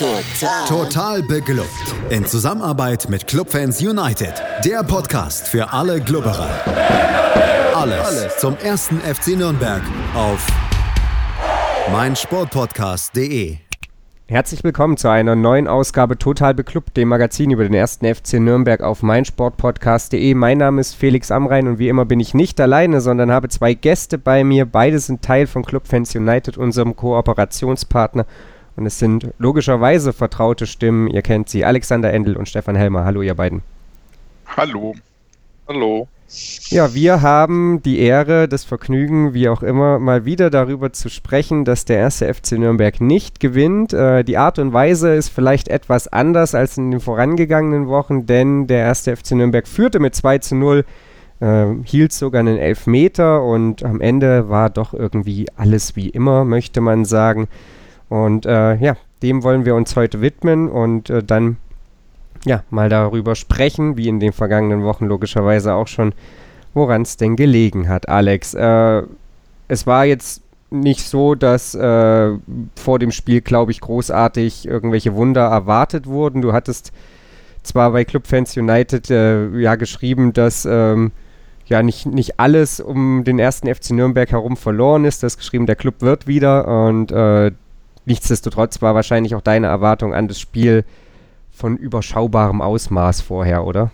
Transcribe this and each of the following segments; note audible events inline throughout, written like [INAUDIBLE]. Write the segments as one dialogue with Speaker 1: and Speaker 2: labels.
Speaker 1: Total. Total beglückt. In Zusammenarbeit mit Clubfans United. Der Podcast für alle Glubberer. Alles, Alles zum ersten FC Nürnberg auf meinsportpodcast.de.
Speaker 2: Herzlich willkommen zu einer neuen Ausgabe Total Beklubbt, dem Magazin über den ersten FC Nürnberg auf meinsportpodcast.de. Mein Name ist Felix Amrein und wie immer bin ich nicht alleine, sondern habe zwei Gäste bei mir. Beide sind Teil von Clubfans United, unserem Kooperationspartner. Und es sind logischerweise vertraute Stimmen. Ihr kennt sie, Alexander Endel und Stefan Helmer. Hallo, ihr beiden.
Speaker 3: Hallo. Hallo.
Speaker 2: Ja, wir haben die Ehre, das Vergnügen, wie auch immer, mal wieder darüber zu sprechen, dass der erste FC Nürnberg nicht gewinnt. Äh, die Art und Weise ist vielleicht etwas anders als in den vorangegangenen Wochen, denn der erste FC Nürnberg führte mit 2 zu 0, äh, hielt sogar einen Elfmeter und am Ende war doch irgendwie alles wie immer, möchte man sagen. Und äh, ja, dem wollen wir uns heute widmen und äh, dann ja, mal darüber sprechen, wie in den vergangenen Wochen logischerweise auch schon, woran es denn gelegen hat, Alex. Äh, es war jetzt nicht so, dass äh, vor dem Spiel, glaube ich, großartig irgendwelche Wunder erwartet wurden. Du hattest zwar bei Clubfans United äh, ja geschrieben, dass ähm, ja nicht, nicht alles um den ersten FC Nürnberg herum verloren ist. Du hast geschrieben, der Club wird wieder und äh, nichtsdestotrotz war wahrscheinlich auch deine Erwartung an das Spiel von überschaubarem Ausmaß vorher, oder?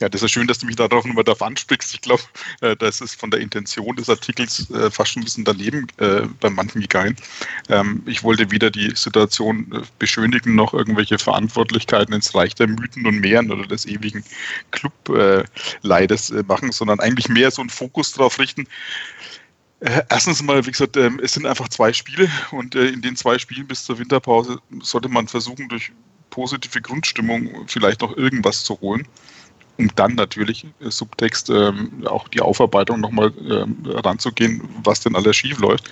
Speaker 3: Ja, das ist schön, dass du mich darauf nochmal darauf ansprichst. Ich glaube, äh, das ist von der Intention des Artikels äh, fast schon ein bisschen daneben äh, bei manchen gegangen. Ähm, ich wollte weder die Situation äh, beschönigen noch irgendwelche Verantwortlichkeiten ins Reich der Mythen und Meeren oder des ewigen Clubleides äh, machen, sondern eigentlich mehr so einen Fokus darauf richten, äh, erstens mal, wie gesagt, ähm, es sind einfach zwei Spiele und äh, in den zwei Spielen bis zur Winterpause sollte man versuchen, durch positive Grundstimmung vielleicht noch irgendwas zu holen, um dann natürlich äh, Subtext ähm, auch die Aufarbeitung nochmal ähm, ranzugehen, was denn alles schief läuft.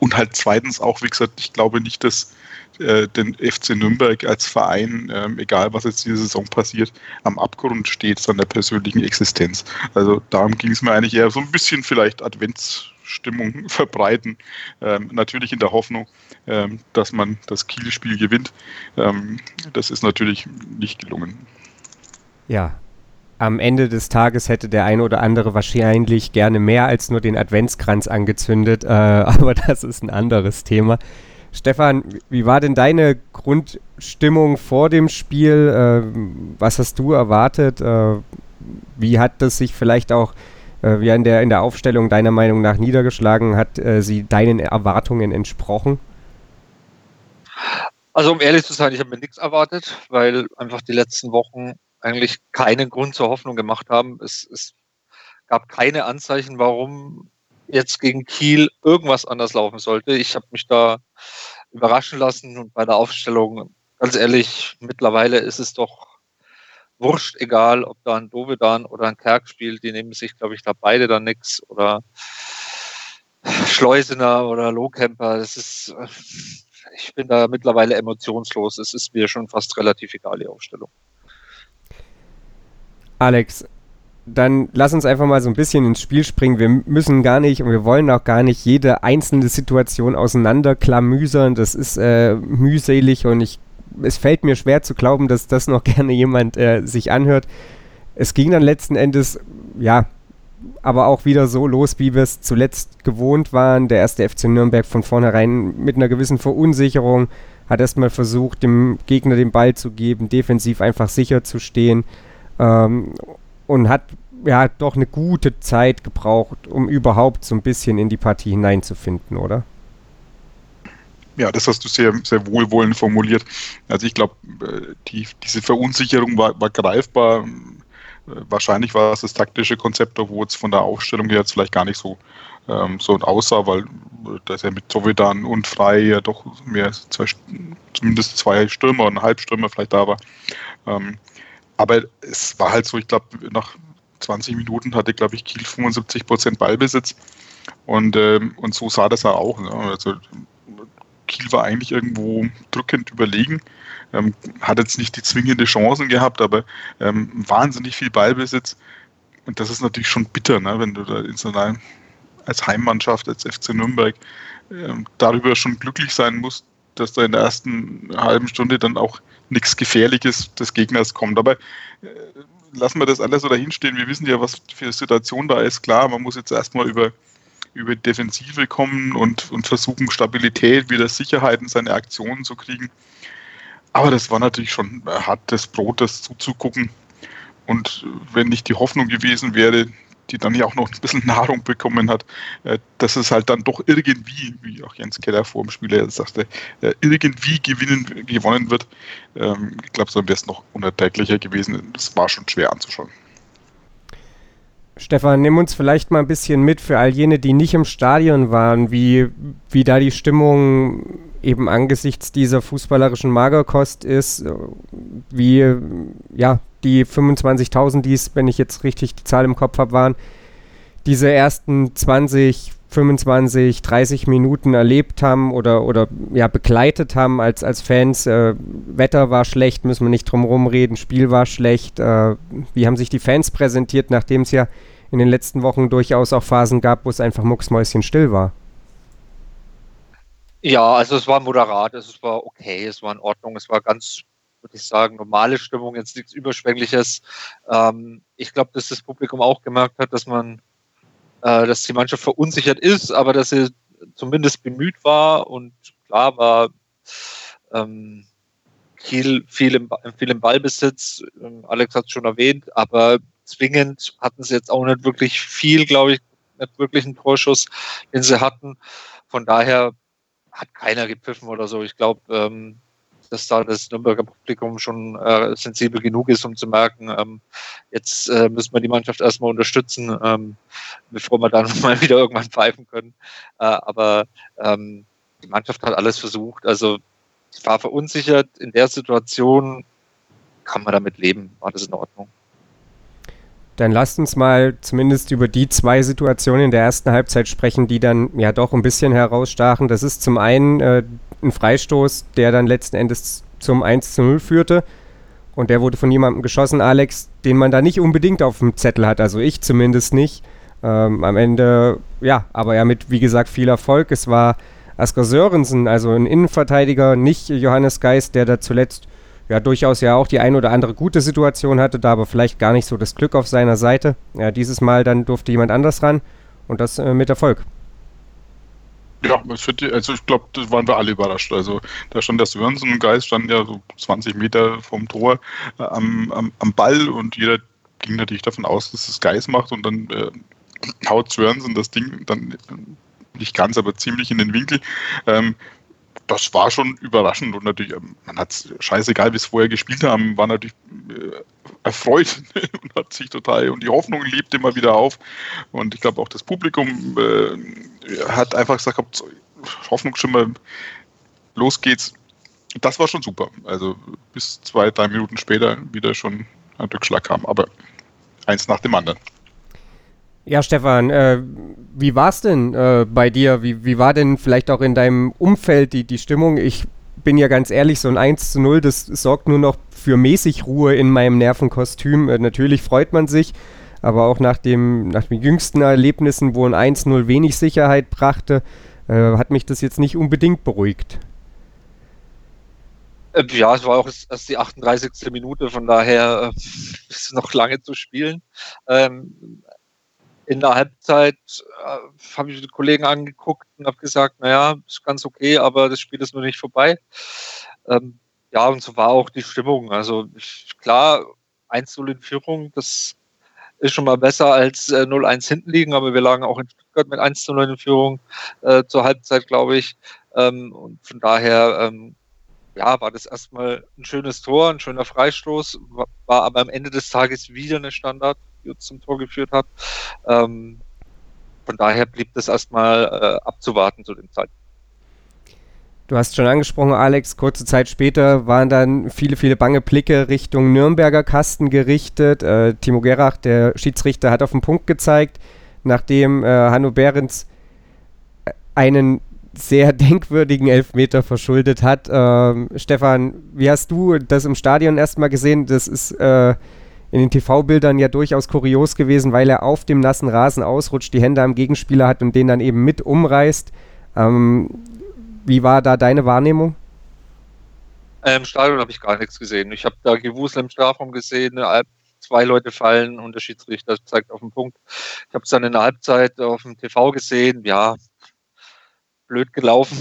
Speaker 3: Und halt zweitens auch, wie gesagt, ich glaube nicht, dass den FC Nürnberg als Verein, egal was jetzt diese Saison passiert, am Abgrund steht seiner persönlichen Existenz. Also darum ging es mir eigentlich eher so ein bisschen vielleicht Advents Stimmung [LAUGHS] verbreiten. Ähm, natürlich in der Hoffnung, ähm, dass man das Kiel-Spiel gewinnt. Ähm, das ist natürlich nicht gelungen.
Speaker 2: Ja, am Ende des Tages hätte der eine oder andere wahrscheinlich gerne mehr als nur den Adventskranz angezündet, äh, [LAUGHS] aber das ist ein anderes Thema. Stefan, wie war denn deine Grundstimmung vor dem Spiel? Äh, was hast du erwartet? Äh, wie hat das sich vielleicht auch äh, wie in der, in der Aufstellung deiner Meinung nach niedergeschlagen? Hat äh, sie deinen Erwartungen entsprochen?
Speaker 4: Also um ehrlich zu sein, ich habe mir nichts erwartet, weil einfach die letzten Wochen eigentlich keinen Grund zur Hoffnung gemacht haben. Es, es gab keine Anzeichen, warum jetzt gegen Kiel irgendwas anders laufen sollte. Ich habe mich da überraschen lassen und bei der Aufstellung, ganz ehrlich, mittlerweile ist es doch wurscht, egal ob da ein Dovedan oder ein Kerk spielt, die nehmen sich, glaube ich, da beide dann nichts oder Schleusener oder Lohkemper, das ist, ich bin da mittlerweile emotionslos. Es ist mir schon fast relativ egal, die Aufstellung.
Speaker 2: Alex, dann lass uns einfach mal so ein bisschen ins Spiel springen. Wir müssen gar nicht und wir wollen auch gar nicht jede einzelne Situation auseinanderklamüsern. Das ist äh, mühselig und ich es fällt mir schwer zu glauben, dass das noch [LAUGHS] gerne jemand äh, sich anhört. Es ging dann letzten Endes, ja, aber auch wieder so los, wie wir es zuletzt gewohnt waren. Der erste FC Nürnberg von vornherein mit einer gewissen Verunsicherung hat erstmal versucht, dem Gegner den Ball zu geben, defensiv einfach sicher zu stehen ähm, und hat ja doch eine gute Zeit gebraucht, um überhaupt so ein bisschen in die Partie hineinzufinden, oder?
Speaker 3: Ja, das hast du sehr, sehr wohlwollend formuliert. Also ich glaube, äh, die, diese Verunsicherung war, war greifbar. Äh, wahrscheinlich war es das taktische Konzept, obwohl es von der Aufstellung her jetzt vielleicht gar nicht so, ähm, so aussah, weil das ja mit Sovedan und Frei ja doch mehr zwei, zumindest zwei Stürmer und Halbstürmer vielleicht da war. Ähm, aber es war halt so, ich glaube, nach 20 Minuten hatte, glaube ich, Kiel 75 Prozent Ballbesitz. Und, ähm, und so sah das ja auch. Ne? Also Kiel war eigentlich irgendwo drückend überlegen, ähm, hat jetzt nicht die zwingende Chancen gehabt, aber ähm, wahnsinnig viel Ballbesitz. Und das ist natürlich schon bitter, ne, wenn du da in so als Heimmannschaft, als FC Nürnberg, ähm, darüber schon glücklich sein musst, dass da in der ersten halben Stunde dann auch nichts Gefährliches des Gegners kommt. Aber äh, lassen wir das alles so dahinstehen. Wir wissen ja, was für eine Situation da ist. Klar, man muss jetzt erstmal über, über Defensive kommen und, und versuchen, Stabilität, wieder Sicherheit in seine Aktionen zu kriegen. Aber das war natürlich schon hartes Brot, das zuzugucken. Und wenn nicht die Hoffnung gewesen wäre, die dann ja auch noch ein bisschen [LAUGHS] Nahrung bekommen hat, äh, dass es halt dann doch irgendwie, wie auch Jens Keller vor dem Spiel sagte, äh, irgendwie gewinnen, gewonnen wird. Ähm, ich glaube, so wäre es noch unerträglicher gewesen. Das war schon schwer anzuschauen.
Speaker 2: Stefan, nimm uns vielleicht mal ein bisschen mit für all jene, die nicht im Stadion waren, wie, wie da die Stimmung eben angesichts dieser fußballerischen Magerkost ist, wie ja, die 25.000, die es, wenn ich jetzt richtig die Zahl im Kopf habe, waren, diese ersten 20, 25, 30 Minuten erlebt haben oder, oder ja, begleitet haben als, als Fans. Äh, Wetter war schlecht, müssen wir nicht drum herum reden, Spiel war schlecht. Äh, wie haben sich die Fans präsentiert, nachdem es ja in den letzten Wochen durchaus auch Phasen gab, wo es einfach mucksmäuschen still war?
Speaker 4: Ja, also es war moderat, es war okay, es war in Ordnung, es war ganz würde ich sagen, normale Stimmung, jetzt nichts Überschwängliches. Ähm, ich glaube, dass das Publikum auch gemerkt hat, dass man, äh, dass die Mannschaft verunsichert ist, aber dass sie zumindest bemüht war und klar war, ähm, Kiel viel im, viel im Ballbesitz, ähm, Alex hat es schon erwähnt, aber zwingend hatten sie jetzt auch nicht wirklich viel, glaube ich, nicht wirklich einen Torschuss, den sie hatten. Von daher hat keiner gepfiffen oder so. Ich glaube, ähm, dass da das Nürnberger Publikum schon äh, sensibel genug ist, um zu merken, ähm, jetzt äh, müssen wir die Mannschaft erstmal unterstützen, ähm, bevor wir dann [LAUGHS] mal wieder irgendwann pfeifen können. Äh, aber ähm, die Mannschaft hat alles versucht. Also ich war verunsichert. In der Situation kann man damit leben. War das in Ordnung?
Speaker 2: Dann lasst uns mal zumindest über die zwei Situationen in der ersten Halbzeit sprechen, die dann ja doch ein bisschen herausstachen. Das ist zum einen äh, ein Freistoß, der dann letzten Endes zum 1 zu 0 führte. Und der wurde von jemandem geschossen, Alex, den man da nicht unbedingt auf dem Zettel hat. Also ich zumindest nicht. Ähm, am Ende, ja, aber ja mit, wie gesagt, viel Erfolg. Es war Asker Sörensen, also ein Innenverteidiger, nicht Johannes Geist, der da zuletzt ja durchaus ja auch die ein oder andere gute Situation hatte, da aber vielleicht gar nicht so das Glück auf seiner Seite. Ja, dieses Mal dann durfte jemand anders ran und das äh, mit Erfolg.
Speaker 3: Ja, also ich glaube, das waren wir alle überrascht. Also da stand der Sörensen Geist, stand ja so 20 Meter vom Tor äh, am, am, am, Ball und jeder ging natürlich davon aus, dass es Geist macht und dann äh, haut Sörensen das Ding dann nicht ganz, aber ziemlich in den Winkel. Ähm, das war schon überraschend und natürlich, ähm, man hat scheißegal, wie es vorher gespielt haben, war natürlich äh, erfreut [LAUGHS] und hat sich total und die Hoffnung lebt immer wieder auf. Und ich glaube auch das Publikum äh, hat einfach gesagt, Hoffnungsschimmer, los geht's. Das war schon super. Also bis zwei, drei Minuten später wieder schon ein Rückschlag kam, aber eins nach dem anderen.
Speaker 2: Ja, Stefan, äh, wie war es denn äh, bei dir? Wie, wie war denn vielleicht auch in deinem Umfeld die, die Stimmung? Ich bin ja ganz ehrlich, so ein 1 zu 0, das sorgt nur noch für mäßig Ruhe in meinem Nervenkostüm. Äh, natürlich freut man sich, aber auch nach, dem, nach den jüngsten Erlebnissen, wo ein 1-0 wenig Sicherheit brachte, äh, hat mich das jetzt nicht unbedingt beruhigt.
Speaker 4: Äh, ja, es war auch erst die 38. Minute, von daher äh, [LAUGHS] ist noch lange zu spielen. Ähm, in der Halbzeit äh, habe ich die Kollegen angeguckt und habe gesagt, naja, ist ganz okay, aber das Spiel ist noch nicht vorbei. Ähm, ja, und so war auch die Stimmung. Also ich, klar, 1-0 in Führung, das ist schon mal besser als äh, 0-1 hinten liegen, aber wir lagen auch in Stuttgart mit 1-0 in Führung äh, zur Halbzeit, glaube ich. Ähm, und von daher ähm, ja, war das erstmal ein schönes Tor, ein schöner Freistoß, war aber am Ende des Tages wieder eine Standard zum Tor geführt hat. Ähm, von daher blieb das erstmal äh, abzuwarten zu dem Zeitpunkt.
Speaker 2: Du hast schon angesprochen, Alex, kurze Zeit später waren dann viele, viele bange Blicke Richtung Nürnberger Kasten gerichtet. Äh, Timo Gerach, der Schiedsrichter, hat auf den Punkt gezeigt, nachdem äh, Hanno Behrens äh, einen sehr [LAUGHS] denkwürdigen Elfmeter verschuldet hat. Ähm, Stefan, wie hast du das im Stadion erstmal gesehen? Das ist äh, in den TV-Bildern ja durchaus kurios gewesen, weil er auf dem nassen Rasen ausrutscht, die Hände am Gegenspieler hat und den dann eben mit umreißt. Ähm, wie war da deine Wahrnehmung?
Speaker 4: Äh, Im Stadion habe ich gar nichts gesehen. Ich habe da Gewusel im Strafraum gesehen, zwei Leute fallen und der Schiedsrichter zeigt auf den Punkt. Ich habe es dann in der Halbzeit auf dem TV gesehen. Ja, blöd gelaufen.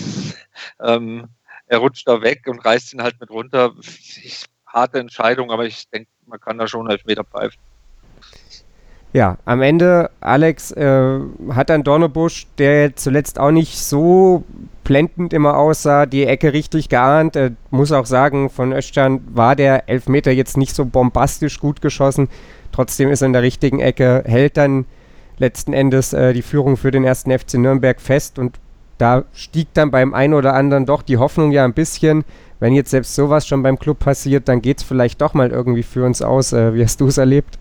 Speaker 4: [LAUGHS] ähm, er rutscht da weg und reißt ihn halt mit runter. Ich, harte Entscheidung, aber ich denke, man kann da schon Elfmeter pfeifen.
Speaker 2: Ja, am Ende, Alex, äh, hat dann Dornebusch, der zuletzt auch nicht so blendend immer aussah, die Ecke richtig geahnt. Er muss auch sagen, von Östern war der Elfmeter jetzt nicht so bombastisch gut geschossen. Trotzdem ist er in der richtigen Ecke, hält dann letzten Endes äh, die Führung für den ersten FC Nürnberg fest und da stieg dann beim einen oder anderen doch die Hoffnung ja ein bisschen, wenn jetzt selbst sowas schon beim Club passiert, dann geht es vielleicht doch mal irgendwie für uns aus. Äh, wie hast du es erlebt?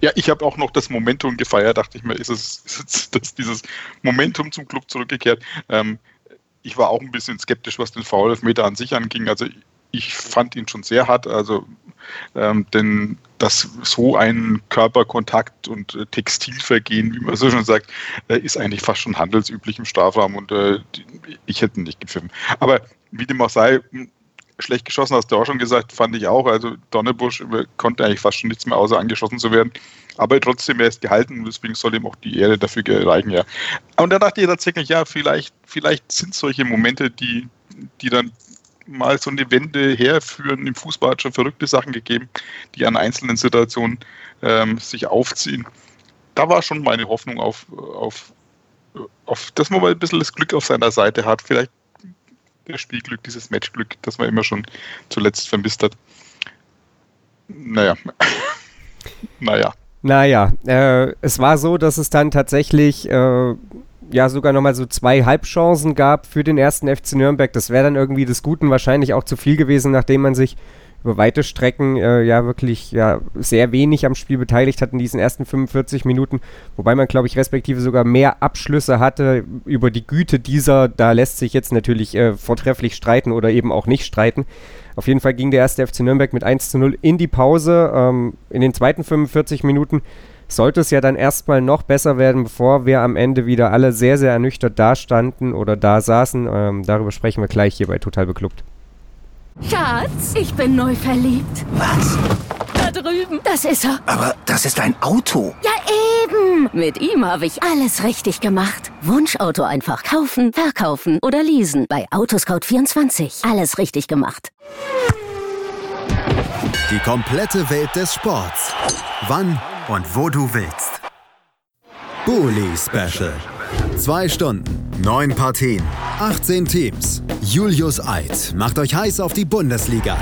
Speaker 3: Ja, ich habe auch noch das Momentum gefeiert, dachte ich mir, ist es, ist es [LAUGHS] dieses Momentum zum Club zurückgekehrt. Ähm, ich war auch ein bisschen skeptisch, was den Foul-Elfmeter an sich anging. Also ich fand ihn schon sehr hart, also ähm, denn dass so ein Körperkontakt und äh, Textilvergehen, wie man so schon sagt, äh, ist eigentlich fast schon handelsüblich im Strafraum und äh, ich hätte nicht gepfiffen. Aber wie dem auch sei, schlecht geschossen, hast du auch schon gesagt, fand ich auch. Also Donnerbusch konnte eigentlich fast schon nichts mehr außer angeschossen zu werden. Aber trotzdem, er ist gehalten, deswegen soll ihm auch die Ehre dafür gereichen, ja. Und da dachte ich tatsächlich, ja, vielleicht, vielleicht sind solche Momente, die, die dann mal so eine Wende herführen. Im Fußball hat schon verrückte Sachen gegeben, die an einzelnen Situationen ähm, sich aufziehen. Da war schon meine Hoffnung auf, auf, auf, dass man mal ein bisschen das Glück auf seiner Seite hat. Vielleicht das Spielglück, dieses Matchglück, das man immer schon zuletzt vermisst hat. Naja. [LAUGHS] naja.
Speaker 2: Naja, äh, es war so, dass es dann tatsächlich äh, ja sogar nochmal so zwei Halbchancen gab für den ersten FC Nürnberg. Das wäre dann irgendwie des Guten wahrscheinlich auch zu viel gewesen, nachdem man sich über weite Strecken äh, ja wirklich ja, sehr wenig am Spiel beteiligt hat in diesen ersten 45 Minuten, wobei man, glaube ich, respektive sogar mehr Abschlüsse hatte über die Güte dieser. Da lässt sich jetzt natürlich äh, vortrefflich streiten oder eben auch nicht streiten. Auf jeden Fall ging der erste FC Nürnberg mit 1 zu 0 in die Pause. Ähm, in den zweiten 45 Minuten sollte es ja dann erstmal noch besser werden, bevor wir am Ende wieder alle sehr, sehr ernüchtert dastanden oder da saßen. Ähm, darüber sprechen wir gleich hier bei Total Beklubbt.
Speaker 5: Schatz, ich bin neu verliebt.
Speaker 6: Was?
Speaker 5: Da drüben. Das ist er.
Speaker 6: Aber das ist ein Auto.
Speaker 5: Ja, eben. Mit ihm habe ich alles richtig gemacht. Wunschauto einfach kaufen, verkaufen oder leasen. Bei Autoscout24. Alles richtig gemacht.
Speaker 1: Die komplette Welt des Sports. Wann und wo du willst. Bully Special. Zwei Stunden, neun Partien, 18 Teams. Julius Eid macht euch heiß auf die Bundesliga.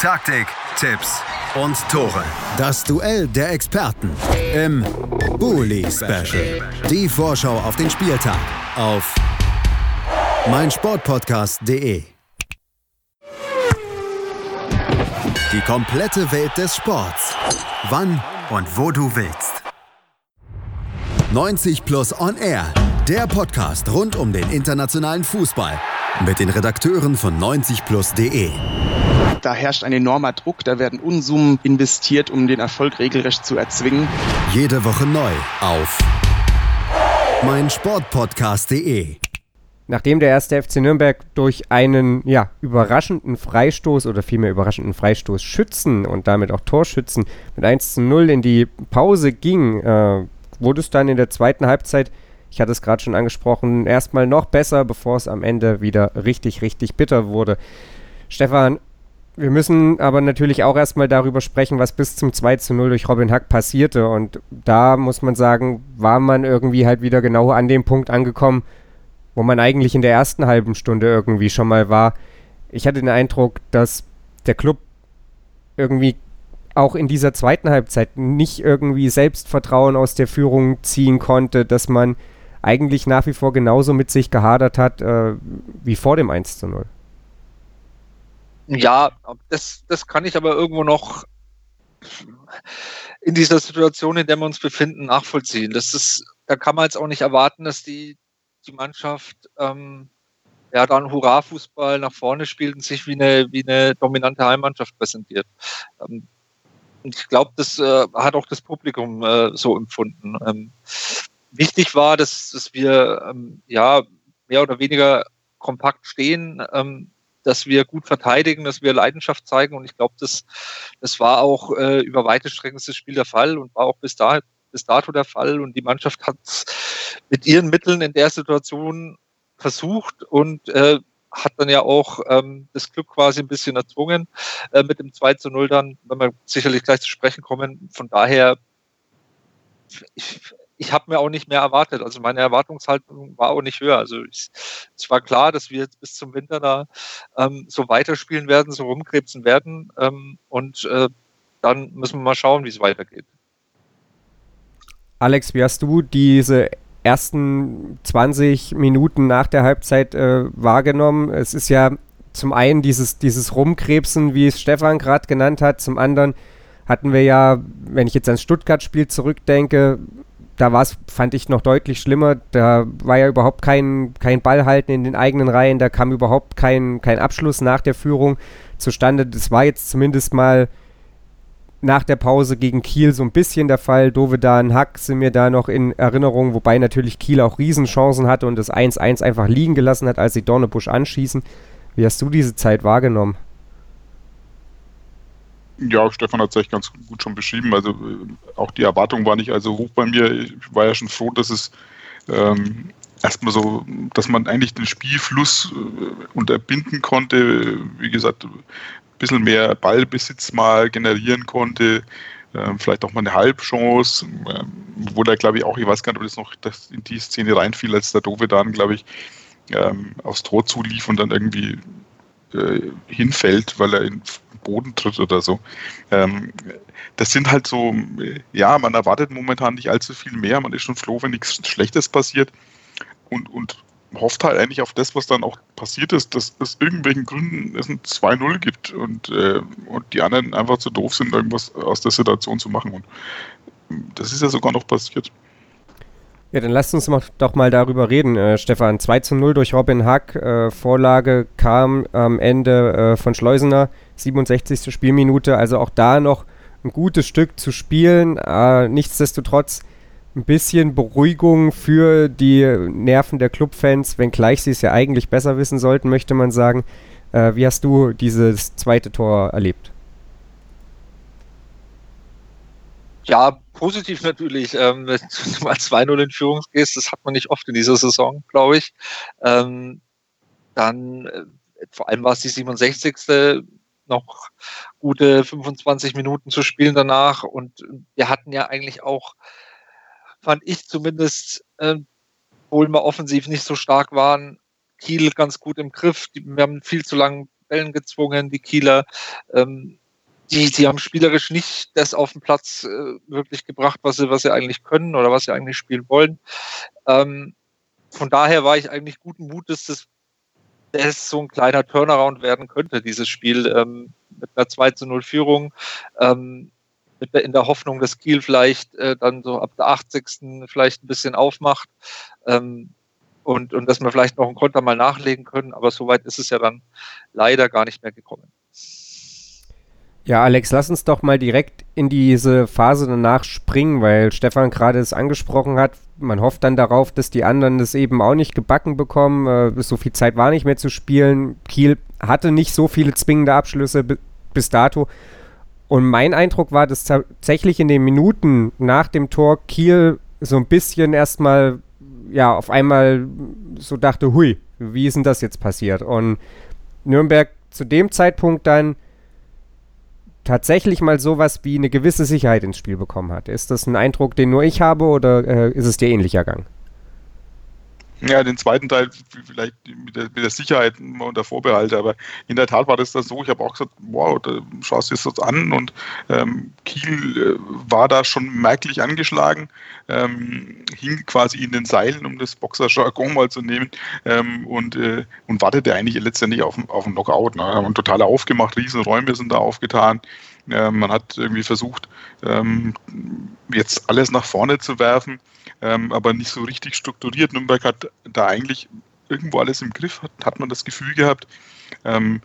Speaker 1: Taktik, Tipps und Tore. Das Duell der Experten im Bully Special. Die Vorschau auf den Spieltag auf meinsportpodcast.de. Die komplette Welt des Sports. Wann und wo du willst. 90 Plus On Air, der Podcast rund um den internationalen Fußball. Mit den Redakteuren von 90plus.de.
Speaker 7: Da herrscht ein enormer Druck, da werden Unsummen investiert, um den Erfolg regelrecht zu erzwingen.
Speaker 1: Jede Woche neu auf meinsportpodcast.de.
Speaker 2: Nachdem der erste FC Nürnberg durch einen ja, überraschenden Freistoß oder vielmehr überraschenden Freistoß schützen und damit auch Torschützen mit 1 zu 0 in die Pause ging, äh, wurde es dann in der zweiten Halbzeit, ich hatte es gerade schon angesprochen, erstmal noch besser, bevor es am Ende wieder richtig, richtig bitter wurde. Stefan, wir müssen aber natürlich auch erstmal darüber sprechen, was bis zum 2 zu 0 durch Robin Hack passierte. Und da muss man sagen, war man irgendwie halt wieder genau an dem Punkt angekommen, wo man eigentlich in der ersten halben Stunde irgendwie schon mal war. Ich hatte den Eindruck, dass der Club irgendwie auch in dieser zweiten Halbzeit nicht irgendwie Selbstvertrauen aus der Führung ziehen konnte, dass man eigentlich nach wie vor genauso mit sich gehadert hat äh, wie vor dem 1 zu 0.
Speaker 4: Ja, das, das kann ich aber irgendwo noch in dieser Situation, in der wir uns befinden, nachvollziehen. Das ist, da kann man jetzt auch nicht erwarten, dass die, die Mannschaft ähm, ja dann Hurra-Fußball nach vorne spielt und sich wie eine, wie eine dominante Heimmannschaft präsentiert. Ähm, und ich glaube, das äh, hat auch das Publikum äh, so empfunden. Ähm, wichtig war, dass, dass wir ähm, ja mehr oder weniger kompakt stehen, ähm, dass wir gut verteidigen, dass wir Leidenschaft zeigen. Und ich glaube, das, das war auch äh, über weite Strecken das Spiel der Fall und war auch bis, da, bis dato der Fall. Und die Mannschaft hat mit ihren Mitteln in der Situation versucht und äh, hat dann ja auch ähm, das Glück quasi ein bisschen erzwungen äh, mit dem 2 zu 0 dann, wenn wir sicherlich gleich zu sprechen kommen. Von daher, ich, ich habe mir auch nicht mehr erwartet. Also meine Erwartungshaltung war auch nicht höher. Also ich, es war klar, dass wir jetzt bis zum Winter da ähm, so weiterspielen werden, so rumkrebsen werden. Ähm, und äh, dann müssen wir mal schauen, wie es weitergeht.
Speaker 2: Alex, wie hast du diese ersten 20 Minuten nach der Halbzeit äh, wahrgenommen? Es ist ja zum einen dieses, dieses Rumkrebsen, wie es Stefan gerade genannt hat, zum anderen hatten wir ja, wenn ich jetzt ans Stuttgart-Spiel zurückdenke, da war es, fand ich, noch deutlich schlimmer. Da war ja überhaupt kein, kein Ballhalten in den eigenen Reihen, da kam überhaupt kein, kein Abschluss nach der Führung zustande. Das war jetzt zumindest mal nach der Pause gegen Kiel so ein bisschen der Fall. Dovedan, Hack sind mir da noch in Erinnerung, wobei natürlich Kiel auch Riesenchancen hatte und das 1-1 einfach liegen gelassen hat, als sie Dornebusch anschießen. Wie hast du diese Zeit wahrgenommen?
Speaker 3: Ja, Stefan hat es eigentlich ganz gut schon beschrieben. Also äh, auch die Erwartung war nicht also hoch bei mir. Ich war ja schon froh, dass es ähm, erstmal so, dass man eigentlich den Spielfluss äh, unterbinden konnte. Wie gesagt, bisschen mehr Ballbesitz mal generieren konnte, ähm, vielleicht auch mal eine Halbchance, ähm, wo da glaube ich auch, ich weiß gar nicht, ob das noch das in die Szene reinfiel, als der Dove dann, glaube ich, ähm, aufs Tor zulief und dann irgendwie äh, hinfällt, weil er in den Boden tritt oder so. Das sind halt so, ja, man erwartet momentan nicht allzu viel mehr, man ist schon froh, wenn nichts Schlechtes passiert und, und hofft halt eigentlich auf das, was dann auch passiert ist, dass es irgendwelchen Gründen es ein 2-0 gibt und, äh, und die anderen einfach zu doof sind, irgendwas aus der Situation zu machen. Und das ist ja sogar noch passiert.
Speaker 2: Ja, dann lasst uns doch mal darüber reden, äh, Stefan. 2 zu 0 durch Robin Hack. Äh, Vorlage kam am Ende äh, von Schleusener, 67. Spielminute. Also auch da noch ein gutes Stück zu spielen. Äh, nichtsdestotrotz ein bisschen Beruhigung für die Nerven der Clubfans, wenngleich sie es ja eigentlich besser wissen sollten, möchte man sagen. Äh, wie hast du dieses zweite Tor erlebt?
Speaker 4: Ja, positiv natürlich. Ähm, wenn du [LAUGHS] mal 2-0 in Führung gehst, das hat man nicht oft in dieser Saison, glaube ich. Ähm, dann, äh, vor allem war es die 67. noch gute 25 Minuten zu spielen danach und wir hatten ja eigentlich auch fand ich zumindest, äh, obwohl wir offensiv nicht so stark waren, Kiel ganz gut im Griff. Die, wir haben viel zu lange Bällen gezwungen, die Kieler. Ähm, die, die haben spielerisch nicht das auf den Platz äh, wirklich gebracht, was sie, was sie eigentlich können oder was sie eigentlich spielen wollen. Ähm, von daher war ich eigentlich guten Mutes, dass das so ein kleiner Turnaround werden könnte, dieses Spiel ähm, mit einer 2 zu 0 Führung. Ähm, mit der, in der Hoffnung, dass Kiel vielleicht äh, dann so ab der 80. vielleicht ein bisschen aufmacht ähm, und, und dass wir vielleicht noch einen Konter mal nachlegen können. Aber soweit ist es ja dann leider gar nicht mehr gekommen.
Speaker 2: Ja, Alex, lass uns doch mal direkt in diese Phase danach springen, weil Stefan gerade es angesprochen hat. Man hofft dann darauf, dass die anderen das eben auch nicht gebacken bekommen. Äh, so viel Zeit war nicht mehr zu spielen. Kiel hatte nicht so viele zwingende Abschlüsse bis dato. Und mein Eindruck war, dass tatsächlich in den Minuten nach dem Tor Kiel so ein bisschen erstmal, ja, auf einmal so dachte, hui, wie ist denn das jetzt passiert? Und Nürnberg zu dem Zeitpunkt dann tatsächlich mal sowas wie eine gewisse Sicherheit ins Spiel bekommen hat. Ist das ein Eindruck, den nur ich habe oder äh, ist es dir ähnlich ergangen?
Speaker 3: Ja, den zweiten Teil vielleicht mit der, mit der Sicherheit unter Vorbehalte, aber in der Tat war das dann so. Ich habe auch gesagt, wow, da schaust du es das an und ähm, Kiel äh, war da schon merklich angeschlagen, ähm, hing quasi in den Seilen, um das Boxer-Jargon mal zu nehmen ähm, und, äh, und wartete eigentlich letztendlich auf, auf einen Knockout. Ne? Und total aufgemacht, Riesenräume sind da aufgetan. Äh, man hat irgendwie versucht, ähm, jetzt alles nach vorne zu werfen ähm, aber nicht so richtig strukturiert. Nürnberg hat da eigentlich irgendwo alles im Griff, hat, hat man das Gefühl gehabt. Ähm,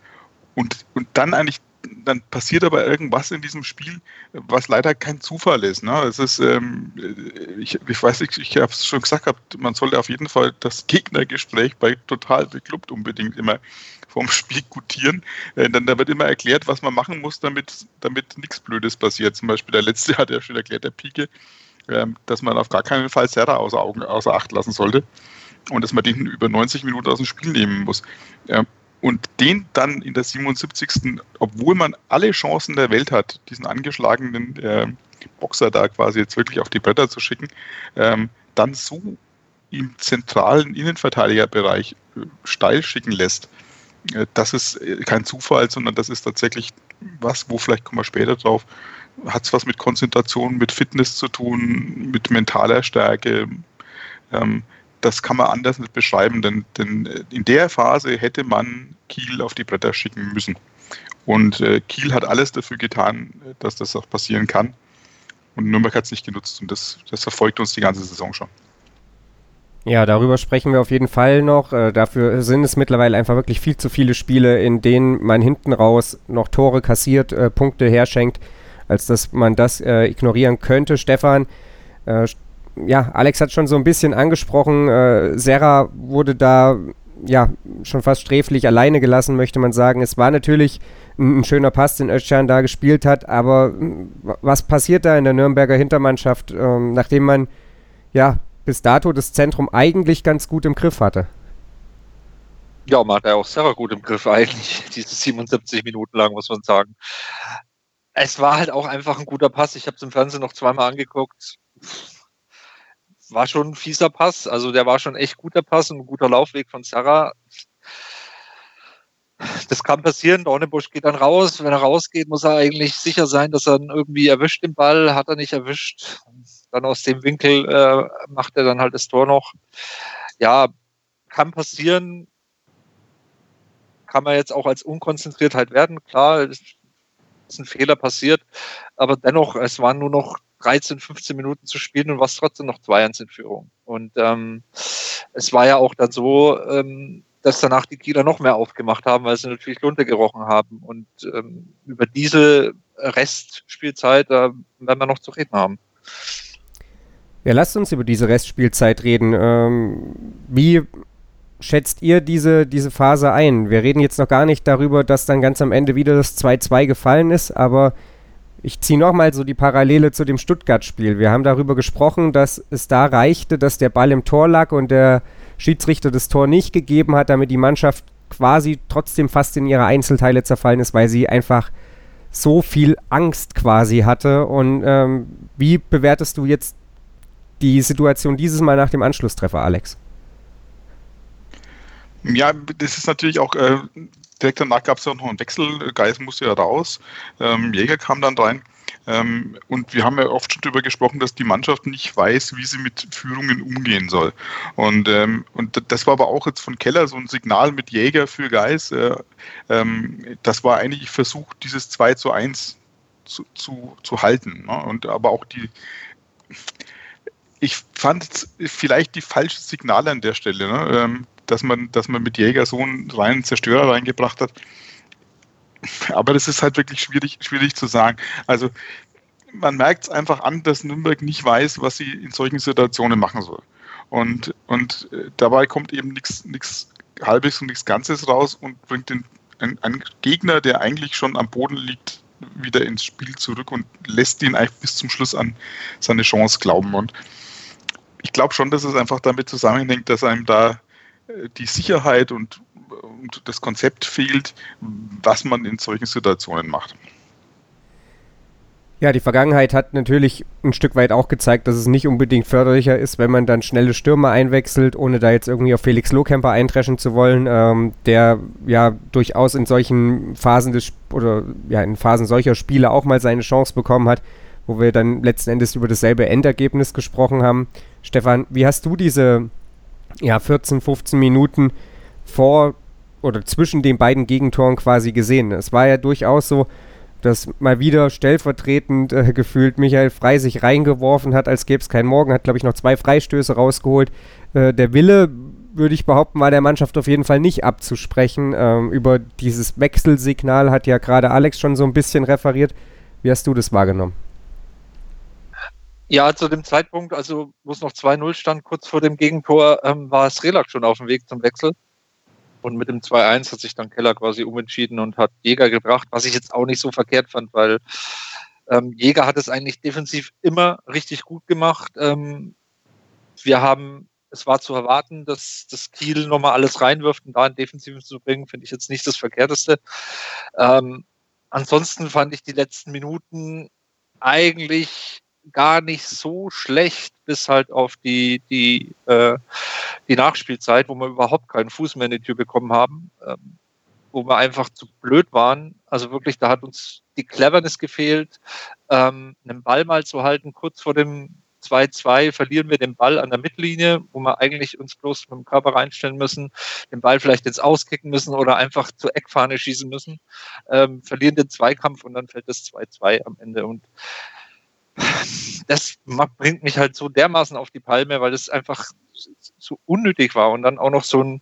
Speaker 3: und, und dann eigentlich dann passiert aber irgendwas in diesem Spiel, was leider kein Zufall ist. Ne? Es ist, ähm, ich, ich weiß nicht, ich habe es schon gesagt, man sollte auf jeden Fall das [LAUGHS] Gegnergespräch bei Total beklubbt unbedingt immer vom Spiel gutieren. Äh, dann da wird immer erklärt, was man machen muss, damit, damit nichts Blödes passiert. Zum Beispiel der letzte [LAUGHS] hat ja schon erklärt, der Pike, äh, dass man auf gar keinen Fall Serra außer, Augen, außer Acht lassen sollte und dass man den über 90 Minuten aus dem Spiel nehmen muss. Ja, und den dann in der 77. obwohl man alle Chancen der Welt hat, diesen angeschlagenen äh, Boxer da quasi jetzt wirklich auf die Bretter zu schicken, ähm, dann so im zentralen Innenverteidigerbereich äh, steil schicken lässt, äh, das ist äh, kein Zufall, sondern das ist tatsächlich was, wo vielleicht kommen wir später drauf, hat es was mit Konzentration, mit Fitness zu tun, mit mentaler Stärke. Ähm, das kann man anders nicht beschreiben, denn, denn äh, in der Phase hätte man Kiel auf die Bretter schicken müssen. Und äh, Kiel hat alles dafür getan, dass das auch passieren kann. Und Nürnberg hat es nicht genutzt und das, das verfolgt uns die ganze Saison schon.
Speaker 2: Ja, darüber sprechen wir auf jeden Fall noch. Äh, dafür sind es mittlerweile einfach wirklich viel zu viele Spiele, in denen man hinten raus noch Tore kassiert, äh, Punkte herschenkt, als dass man das äh, ignorieren könnte. Stefan, äh, ja, Alex hat schon so ein bisschen angesprochen, äh, Serra wurde da ja schon fast sträflich alleine gelassen, möchte man sagen. Es war natürlich ein, ein schöner Pass, den Özcan da gespielt hat, aber was passiert da in der Nürnberger Hintermannschaft, ähm, nachdem man ja bis dato das Zentrum eigentlich ganz gut im Griff hatte?
Speaker 4: Ja, man hat ja auch Serra gut im Griff eigentlich, [LAUGHS] diese 77 Minuten lang, muss man sagen. Es war halt auch einfach ein guter Pass. Ich habe es im Fernsehen noch zweimal angeguckt war schon ein fieser Pass. Also der war schon echt guter Pass und ein guter Laufweg von Sarah. Das kann passieren. Dornebusch geht dann raus. Wenn er rausgeht, muss er eigentlich sicher sein, dass er ihn irgendwie erwischt den Ball. Hat er nicht erwischt. Dann aus dem Winkel äh, macht er dann halt das Tor noch. Ja, kann passieren. Kann man jetzt auch als unkonzentriert halt werden. Klar, ist ein Fehler passiert. Aber dennoch, es waren nur noch 13, 15 Minuten zu spielen und was trotzdem noch 2-1 in Führung. Und ähm, es war ja auch dann so, ähm, dass danach die Kieler noch mehr aufgemacht haben, weil sie natürlich Lunte gerochen haben. Und ähm, über diese Restspielzeit da werden wir noch zu reden haben.
Speaker 2: Ja, lasst uns über diese Restspielzeit reden. Ähm, wie schätzt ihr diese, diese Phase ein? Wir reden jetzt noch gar nicht darüber, dass dann ganz am Ende wieder das 2-2 gefallen ist, aber ich ziehe nochmal so die Parallele zu dem Stuttgart-Spiel. Wir haben darüber gesprochen, dass es da reichte, dass der Ball im Tor lag und der Schiedsrichter das Tor nicht gegeben hat, damit die Mannschaft quasi trotzdem fast in ihre Einzelteile zerfallen ist, weil sie einfach so viel Angst quasi hatte. Und ähm, wie bewertest du jetzt die Situation dieses Mal nach dem Anschlusstreffer, Alex?
Speaker 3: Ja, das ist natürlich auch äh, direkt danach gab es ja noch einen Wechsel. Geis musste ja raus. Ähm, Jäger kam dann rein. Ähm, und wir haben ja oft schon darüber gesprochen, dass die Mannschaft nicht weiß, wie sie mit Führungen umgehen soll. Und, ähm, und das war aber auch jetzt von Keller so ein Signal mit Jäger für Geis. Äh, ähm, das war eigentlich versucht, dieses 2 zu 1 zu, zu, zu halten. Ne? Und aber auch die ich fand vielleicht die falschen Signale an der Stelle. Ne? Dass man, dass man mit Jäger so einen reinen Zerstörer reingebracht hat. Aber das ist halt wirklich schwierig, schwierig zu sagen. Also man merkt es einfach an, dass Nürnberg nicht weiß, was sie in solchen Situationen machen soll. Und, und äh, dabei kommt eben nichts Halbes und nichts Ganzes raus und bringt den, einen, einen Gegner, der eigentlich schon am Boden liegt, wieder ins Spiel zurück und lässt ihn eigentlich bis zum Schluss an seine Chance glauben. Und ich glaube schon, dass es einfach damit zusammenhängt, dass einem da die Sicherheit und, und das Konzept fehlt, was man in solchen Situationen macht.
Speaker 2: Ja, die Vergangenheit hat natürlich ein Stück weit auch gezeigt, dass es nicht unbedingt förderlicher ist, wenn man dann schnelle Stürmer einwechselt, ohne da jetzt irgendwie auf Felix Lohkemper eintreschen zu wollen, ähm, der ja durchaus in solchen Phasen des oder ja in Phasen solcher Spiele auch mal seine Chance bekommen hat, wo wir dann letzten Endes über dasselbe Endergebnis gesprochen haben. Stefan, wie hast du diese ja, 14, 15 Minuten vor oder zwischen den beiden Gegentoren quasi gesehen. Es war ja durchaus so, dass mal wieder stellvertretend äh, gefühlt Michael Frei sich reingeworfen hat, als gäbe es keinen Morgen, hat, glaube ich, noch zwei Freistöße rausgeholt. Äh, der Wille würde ich behaupten, war der Mannschaft auf jeden Fall nicht abzusprechen. Ähm, über dieses Wechselsignal hat ja gerade Alex schon so ein bisschen referiert. Wie hast du das wahrgenommen?
Speaker 4: Ja, zu dem Zeitpunkt, also wo es noch 2-0 stand, kurz vor dem Gegentor, ähm, war Srelak schon auf dem Weg zum Wechsel. Und mit dem 2-1 hat sich dann Keller quasi umentschieden und hat Jäger gebracht, was ich jetzt auch nicht so verkehrt fand, weil ähm, Jäger hat es eigentlich defensiv immer richtig gut gemacht. Ähm, wir haben, es war zu erwarten, dass das Kiel nochmal alles reinwirft und da in Defensiven zu bringen, finde ich jetzt nicht das Verkehrteste. Ähm, ansonsten fand ich die letzten Minuten eigentlich gar nicht so schlecht, bis halt auf die, die, äh, die Nachspielzeit, wo wir überhaupt keinen Fuß mehr in die Tür bekommen haben, ähm, wo wir einfach zu blöd waren. Also wirklich, da hat uns die Cleverness gefehlt, ähm, einen Ball mal zu halten. Kurz vor dem 2-2 verlieren wir den Ball an der Mittellinie, wo wir eigentlich uns bloß mit dem Körper reinstellen müssen, den Ball vielleicht ins Auskicken müssen oder einfach zur Eckfahne schießen müssen, ähm, verlieren den Zweikampf und dann fällt das 2-2 am Ende. Und das bringt mich halt so dermaßen auf die Palme, weil es einfach so unnötig war. Und dann auch noch so ein,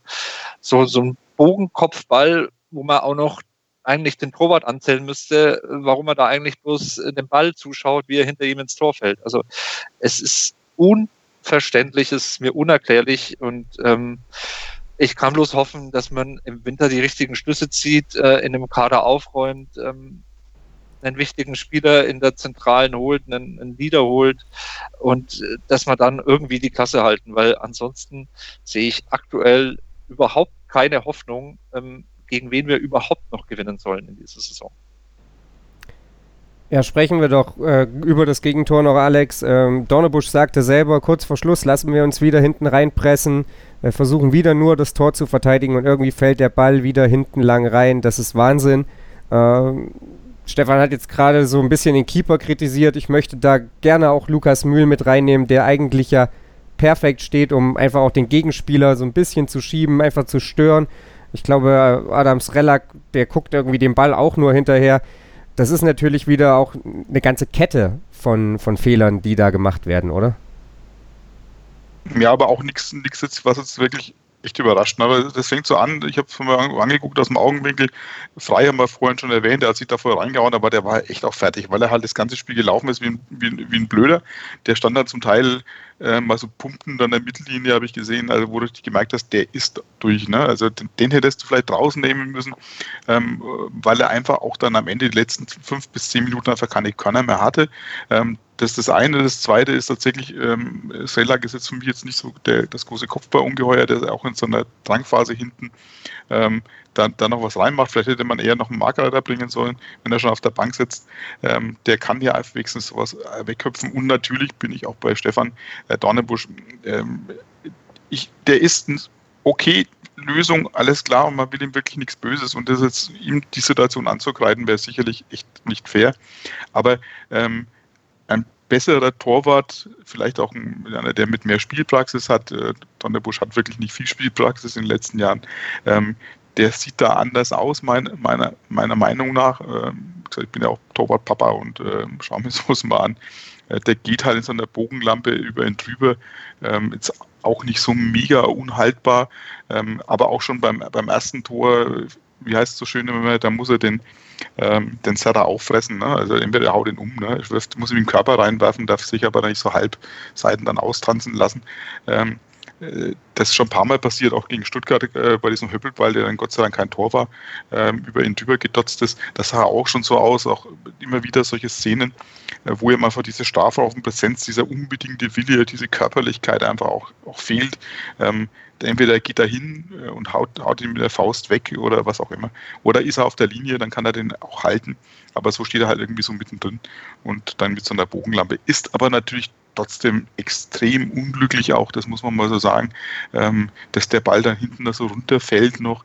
Speaker 4: so, so ein Bogenkopfball, wo man auch noch eigentlich den Torwart anzählen müsste, warum er da eigentlich bloß den Ball zuschaut, wie er hinter ihm ins Tor fällt. Also es ist unverständlich, es ist mir unerklärlich. Und ähm, ich kann bloß hoffen, dass man im Winter die richtigen Schlüsse zieht, äh, in dem Kader aufräumt, ähm, einen wichtigen Spieler in der Zentralen holt, einen, einen Leader holt und äh, dass man dann irgendwie die Klasse halten, weil ansonsten sehe ich aktuell überhaupt keine Hoffnung, ähm, gegen wen wir überhaupt noch gewinnen sollen in dieser Saison.
Speaker 2: Ja, sprechen wir doch äh, über das Gegentor noch, Alex. Ähm, Dornebusch sagte selber, kurz vor Schluss lassen wir uns wieder hinten reinpressen, wir versuchen wieder nur das Tor zu verteidigen und irgendwie fällt der Ball wieder hinten lang rein. Das ist Wahnsinn. Ähm, Stefan hat jetzt gerade so ein bisschen den Keeper kritisiert. Ich möchte da gerne auch Lukas Mühl mit reinnehmen, der eigentlich ja perfekt steht, um einfach auch den Gegenspieler so ein bisschen zu schieben, einfach zu stören. Ich glaube, Adams Rellack, der guckt irgendwie den Ball auch nur hinterher. Das ist natürlich wieder auch eine ganze Kette von, von Fehlern, die da gemacht werden, oder?
Speaker 3: Ja, aber auch nichts, was jetzt wirklich echt überrascht. Aber das fängt so an, ich habe es mir angeguckt aus dem Augenwinkel. Frei haben wir vorhin schon erwähnt, der hat sich da vorher reingehauen, aber der war echt auch fertig, weil er halt das ganze Spiel gelaufen ist wie ein, wie, wie ein Blöder. Der stand dann zum Teil äh, mal so pumpend an der Mittellinie, habe ich gesehen, also wo du gemerkt hast, der ist durch. Ne? Also den, den, hättest du vielleicht draußen nehmen müssen, ähm, weil er einfach auch dann am Ende die letzten fünf bis zehn Minuten einfach keine Körner mehr hatte. Ähm, das ist das eine. Das zweite ist tatsächlich, ähm, Selak ist jetzt für mich jetzt nicht so der, das große Kopfballungeheuer, der auch in so einer Drangphase hinten ähm, da, da noch was reinmacht. Vielleicht hätte man eher noch einen Marker da bringen sollen, wenn er schon auf der Bank sitzt. Ähm, der kann ja wenigstens sowas äh, wegköpfen. Und natürlich bin ich auch bei Stefan äh, Dornebusch. Ähm, ich, der ist ein okay Lösung, alles klar, und man will ihm wirklich nichts Böses. Und das jetzt ihm die Situation anzukreiden, wäre sicherlich echt nicht fair. Aber ähm, ein besserer Torwart, vielleicht auch ein, einer, der mit mehr Spielpraxis hat. Äh, Donnerbusch hat wirklich nicht viel Spielpraxis in den letzten Jahren. Ähm, der sieht da anders aus, mein, meiner, meiner Meinung nach. Ähm, ich bin ja auch Torwartpapa und äh, schaue mir [LAUGHS] sowas mal an. Äh, der geht halt in so einer Bogenlampe über ihn drüber. Ähm, jetzt auch nicht so mega unhaltbar, ähm, aber auch schon beim, beim ersten Tor, wie heißt es so schön immer, da muss er den, ähm, den Serra auffressen. Ne? Also entweder er haut ihn um, ne? wirft, muss ihm den Körper reinwerfen, darf sich aber nicht so halb Seiten dann austanzen lassen. Ähm, äh, das ist schon ein paar Mal passiert, auch gegen Stuttgart äh, bei diesem Höppelball, der dann Gott sei Dank kein Tor war, ähm, über ihn drüber gedotzt ist. Das sah auch schon so aus, auch immer wieder solche Szenen, äh, wo ihm einfach diese Strafraumpräsenz, dieser unbedingte Wille, diese Körperlichkeit einfach auch, auch fehlt. Ähm, entweder er geht da hin äh, und haut, haut ihn mit der Faust weg oder was auch immer. Oder ist er auf der Linie, dann kann er den auch halten. Aber so steht er halt irgendwie so mittendrin und dann mit so einer Bogenlampe. Ist aber natürlich trotzdem extrem unglücklich auch, das muss man mal so sagen, ähm, dass der Ball dann hinten da so runterfällt noch.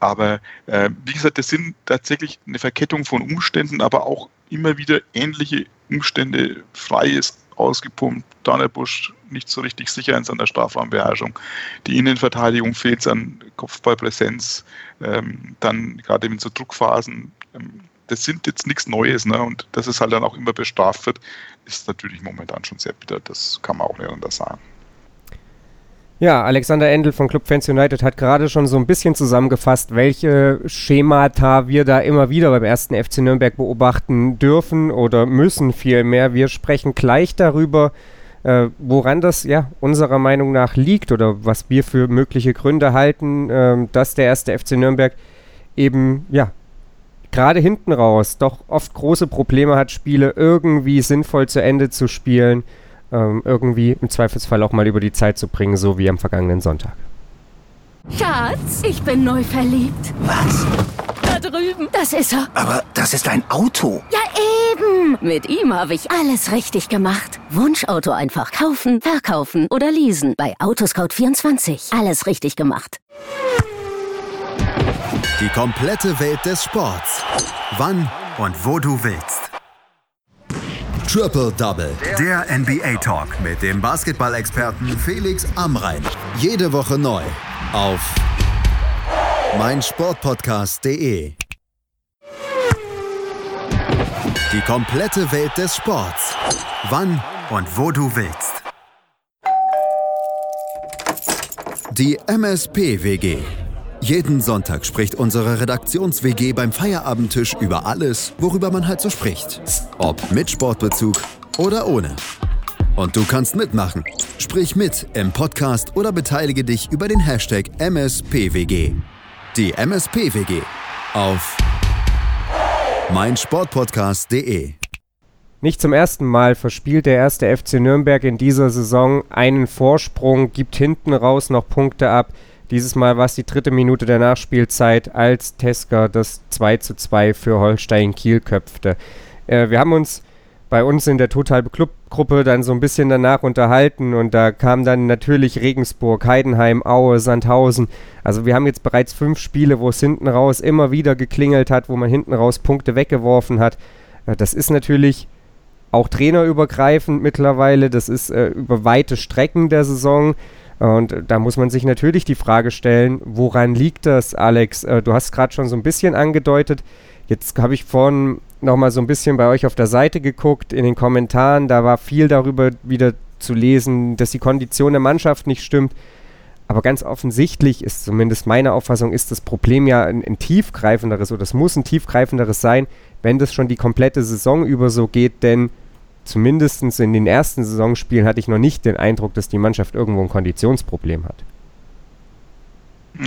Speaker 3: Aber äh, wie gesagt, das sind tatsächlich eine Verkettung von Umständen, aber auch immer wieder ähnliche Umstände. Frei ist ausgepumpt, Dannerbusch nicht so richtig sicher in seiner Strafraumbeherrschung. Die Innenverteidigung fehlt an Kopfballpräsenz, ähm, dann gerade in so Druckphasen. Ähm, das sind jetzt nichts Neues, ne? Und dass es halt dann auch immer bestraft wird, ist natürlich momentan schon sehr bitter. Das kann man auch nicht anders sagen.
Speaker 2: Ja, Alexander Endel von Club Fans United hat gerade schon so ein bisschen zusammengefasst, welche Schemata wir da immer wieder beim ersten FC Nürnberg beobachten dürfen oder müssen vielmehr. Wir sprechen gleich darüber, äh, woran das ja unserer Meinung nach liegt oder was wir für mögliche Gründe halten, äh, dass der erste FC Nürnberg eben ja gerade hinten raus doch oft große Probleme hat, Spiele irgendwie sinnvoll zu Ende zu spielen ähm, irgendwie im Zweifelsfall auch mal über die Zeit zu bringen, so wie am vergangenen Sonntag.
Speaker 5: Schatz, ich bin neu verliebt.
Speaker 6: Was?
Speaker 5: Da drüben. Das ist er.
Speaker 6: Aber das ist ein Auto.
Speaker 5: Ja, eben. Mit ihm habe ich alles richtig gemacht. Wunschauto einfach kaufen, verkaufen oder leasen. Bei Autoscout24. Alles richtig gemacht.
Speaker 1: Die komplette Welt des Sports. Wann und wo du willst. Triple Double. Der NBA Talk mit dem Basketball-Experten Felix Amrein. Jede Woche neu auf meinsportpodcast.de. Die komplette Welt des Sports. Wann und wo du willst. Die MSP-WG. Jeden Sonntag spricht unsere Redaktions-WG beim Feierabendtisch über alles, worüber man halt so spricht. Ob mit Sportbezug oder ohne. Und du kannst mitmachen. Sprich mit im Podcast oder beteilige dich über den Hashtag MSPWG. Die MSPWG auf meinsportpodcast.de.
Speaker 2: Nicht zum ersten Mal verspielt der erste FC Nürnberg in dieser Saison einen Vorsprung, gibt hinten raus noch Punkte ab. Dieses Mal war es die dritte Minute der Nachspielzeit, als Tesker das 2 zu 2 für Holstein Kiel köpfte. Äh, wir haben uns bei uns in der Total Club Gruppe dann so ein bisschen danach unterhalten und da kam dann natürlich Regensburg, Heidenheim, Aue, Sandhausen. Also wir haben jetzt bereits fünf Spiele, wo es hinten raus immer wieder geklingelt hat, wo man hinten raus Punkte weggeworfen hat. Äh, das ist natürlich auch trainerübergreifend mittlerweile, das ist äh, über weite Strecken der Saison. Und da muss man sich natürlich die Frage stellen, woran liegt das, Alex? Äh, du hast gerade schon so ein bisschen angedeutet. Jetzt habe ich vorhin nochmal so ein bisschen bei euch auf der Seite geguckt, in den Kommentaren. Da war viel darüber wieder zu lesen, dass die Kondition der Mannschaft nicht stimmt. Aber ganz offensichtlich ist zumindest meine Auffassung, ist das Problem ja ein, ein tiefgreifenderes oder es muss ein tiefgreifenderes sein, wenn das schon die komplette Saison über so geht, denn zumindest in den ersten Saisonspielen hatte ich noch nicht den Eindruck, dass die Mannschaft irgendwo ein Konditionsproblem hat.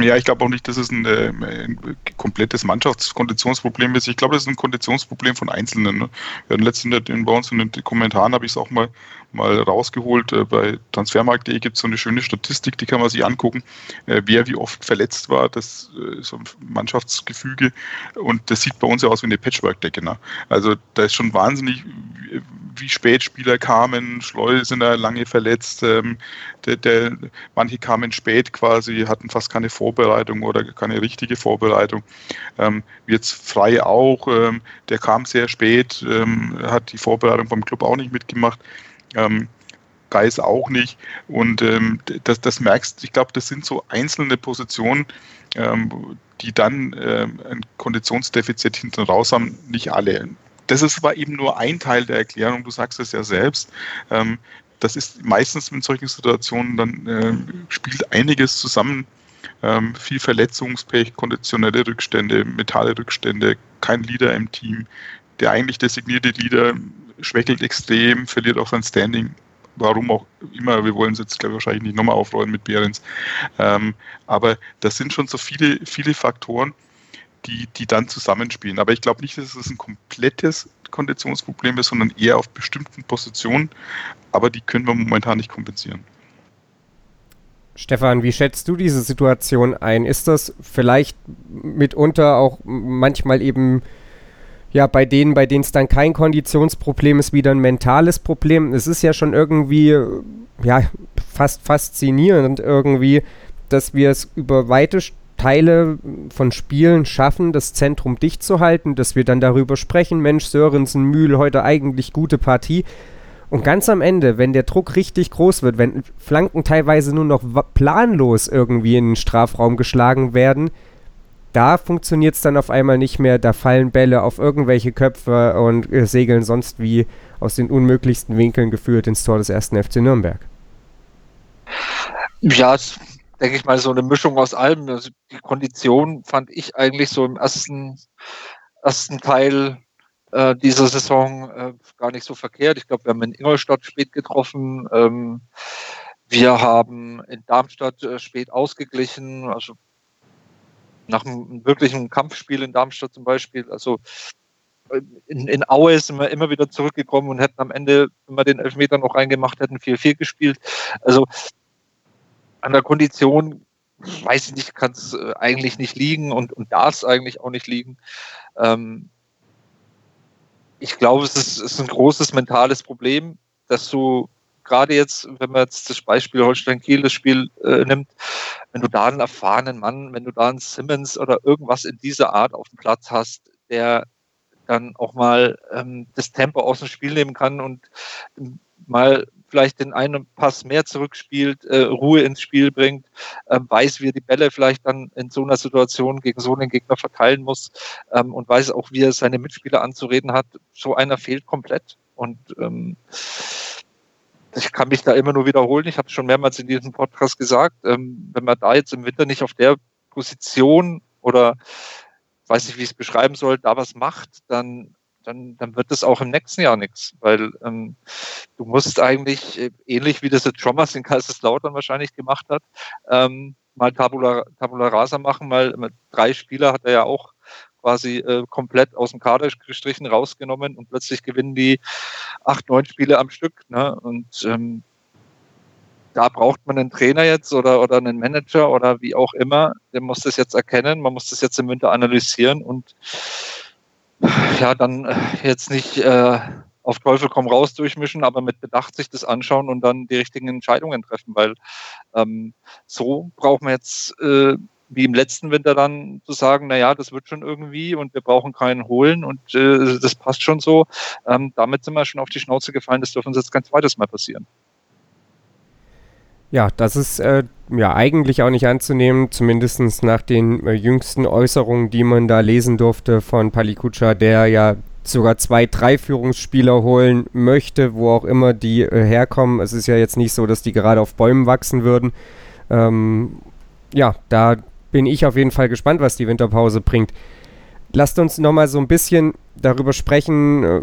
Speaker 3: Ja, ich glaube auch nicht, dass es ein, äh, ein komplettes Mannschaftskonditionsproblem ist. Ich glaube, das ist ein Konditionsproblem von Einzelnen. Ne? Wir hatten letztens in, bei uns in den Kommentaren habe ich es auch mal, mal rausgeholt. Äh, bei transfermarkt.de gibt es so eine schöne Statistik, die kann man sich angucken, äh, wer wie oft verletzt war, das äh, so ein Mannschaftsgefüge. Und das sieht bei uns ja aus wie eine Patchwork-Decke. Ne? Also da ist schon wahnsinnig, wie spät Spieler kamen. Schleu sind da lange verletzt. Ähm, der, der, manche kamen spät quasi, hatten fast keine Vorbereitung oder keine richtige Vorbereitung. Ähm, jetzt Frei auch, ähm, der kam sehr spät, ähm, hat die Vorbereitung beim Club auch nicht mitgemacht. Ähm, Geis auch nicht. Und ähm, das, das merkst, ich glaube, das sind so einzelne Positionen, ähm, die dann ähm, ein Konditionsdefizit hinten raus haben, nicht alle das ist aber eben nur ein Teil der Erklärung, du sagst es ja selbst. Ähm, das ist meistens in solchen Situationen, dann äh, spielt einiges zusammen. Ähm, viel Verletzungspech, konditionelle Rückstände, mentale Rückstände, kein Leader im Team. Der eigentlich designierte Leader schwächelt extrem, verliert auch sein Standing. Warum auch immer, wir wollen es jetzt, glaube ich, wahrscheinlich nicht nochmal aufrollen mit Behrens. Ähm, aber das sind schon so viele, viele Faktoren, die, die dann zusammenspielen. Aber ich glaube nicht, dass es ein komplettes Konditionsproblem ist, sondern eher auf bestimmten Positionen. Aber die können wir momentan nicht kompensieren.
Speaker 2: Stefan, wie schätzt du diese Situation ein? Ist das vielleicht mitunter auch manchmal eben ja bei denen, bei denen es dann kein Konditionsproblem ist, wieder ein mentales Problem? Es ist ja schon irgendwie ja fast faszinierend irgendwie, dass wir es über weite Teile von Spielen schaffen, das Zentrum dicht zu halten, dass wir dann darüber sprechen, Mensch, Sörensen, Mühl, heute eigentlich gute Partie. Und ganz am Ende, wenn der Druck richtig groß wird, wenn Flanken teilweise nur noch planlos irgendwie in den Strafraum geschlagen werden, da funktioniert es dann auf einmal nicht mehr. Da fallen Bälle auf irgendwelche Köpfe und äh, segeln sonst wie aus den unmöglichsten Winkeln geführt ins Tor des ersten FC Nürnberg.
Speaker 4: Ja, denke ich mal, so eine Mischung aus allem. Also die Kondition fand ich eigentlich so im ersten, ersten Teil äh, dieser Saison äh, gar nicht so verkehrt. Ich glaube, wir haben in Ingolstadt spät getroffen. Ähm, wir haben in Darmstadt äh, spät ausgeglichen. Also nach einem wirklichen Kampfspiel in Darmstadt zum Beispiel. Also in, in Aue sind wir immer wieder zurückgekommen und hätten am Ende, wenn wir den Elfmeter noch reingemacht hätten, 4-4 gespielt. Also an der Kondition, weiß ich nicht, kann es äh, eigentlich nicht liegen und, und darf es eigentlich auch nicht liegen. Ähm, ich glaube, es ist, ist ein großes mentales Problem, dass du gerade jetzt, wenn man jetzt das Beispiel Holstein-Kiel, das Spiel äh, nimmt, wenn du da einen erfahrenen Mann, wenn du da einen Simmons oder irgendwas in dieser Art auf dem Platz hast, der dann auch mal ähm, das Tempo aus dem Spiel nehmen kann und mal vielleicht den einen Pass mehr zurückspielt, äh, Ruhe ins Spiel bringt, äh, weiß, wie er die Bälle vielleicht dann in so einer Situation gegen so einen Gegner verteilen muss ähm, und weiß auch, wie er seine Mitspieler anzureden hat. So einer fehlt komplett. Und ähm, ich kann mich da immer nur wiederholen. Ich habe es schon mehrmals in diesem Podcast gesagt. Ähm, wenn man da jetzt im Winter nicht auf der Position oder weiß nicht, wie ich es beschreiben soll, da was macht, dann, dann, dann wird es auch im nächsten Jahr nichts. Weil ähm, du musst eigentlich, äh, ähnlich wie das jetzt Trommers in Kaiserslautern wahrscheinlich gemacht hat, ähm, mal Tabula, Tabula Rasa machen, mal drei Spieler hat er ja auch quasi äh, komplett aus dem Kader gestrichen rausgenommen und plötzlich gewinnen die acht, neun Spiele am Stück. Ne? Und ähm, da braucht man einen Trainer jetzt oder, oder einen Manager oder wie auch immer, der muss das jetzt erkennen, man muss das jetzt im Winter analysieren und ja, dann äh, jetzt nicht äh, auf Teufel komm raus durchmischen, aber mit Bedacht sich das anschauen und dann die richtigen Entscheidungen treffen, weil ähm, so braucht man jetzt äh, wie im letzten Winter dann zu sagen, na ja, das wird schon irgendwie und wir brauchen keinen holen und äh, das passt schon so. Ähm, damit sind wir schon auf die Schnauze gefallen, das dürfen uns jetzt kein zweites Mal passieren.
Speaker 2: Ja, das ist äh, ja eigentlich auch nicht anzunehmen, zumindest nach den äh, jüngsten Äußerungen, die man da lesen durfte von Palikutscha, der ja sogar zwei, drei Führungsspieler holen möchte, wo auch immer die äh, herkommen. Es ist ja jetzt nicht so, dass die gerade auf Bäumen wachsen würden. Ähm, ja, da bin ich auf jeden Fall gespannt, was die Winterpause bringt. Lasst uns nochmal so ein bisschen darüber sprechen, äh,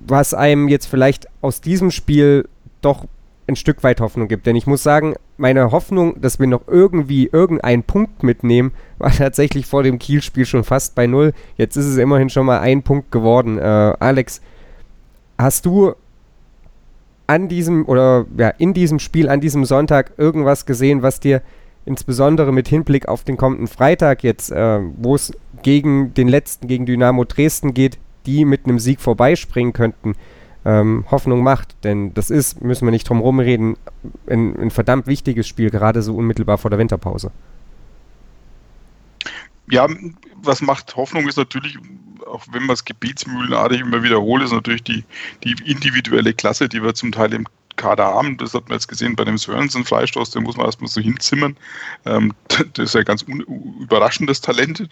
Speaker 2: was einem jetzt vielleicht aus diesem Spiel doch ein Stück weit Hoffnung gibt. Denn ich muss sagen, meine Hoffnung, dass wir noch irgendwie irgendeinen Punkt mitnehmen, [LAUGHS] war tatsächlich vor dem Kiel-Spiel schon fast bei Null. Jetzt ist es immerhin schon mal ein Punkt geworden. Äh, Alex, hast du an diesem oder ja, in diesem Spiel, an diesem Sonntag irgendwas gesehen, was dir insbesondere mit Hinblick auf den kommenden Freitag jetzt, äh, wo es gegen den letzten, gegen Dynamo Dresden geht, die mit einem Sieg vorbeispringen könnten, ähm, Hoffnung macht. Denn das ist, müssen wir nicht drum rumreden, ein, ein verdammt wichtiges Spiel, gerade so unmittelbar vor der Winterpause.
Speaker 3: Ja, was macht Hoffnung ist natürlich, auch wenn man es gebetsmühlenartig immer wiederholt, ist natürlich die, die individuelle Klasse, die wir zum Teil im Kader haben. Das hat man jetzt gesehen bei dem Sörensen-Freistoß, den muss man erstmal so hinzimmern. Ähm, [LAUGHS] das ist ja ganz überraschendes Talent,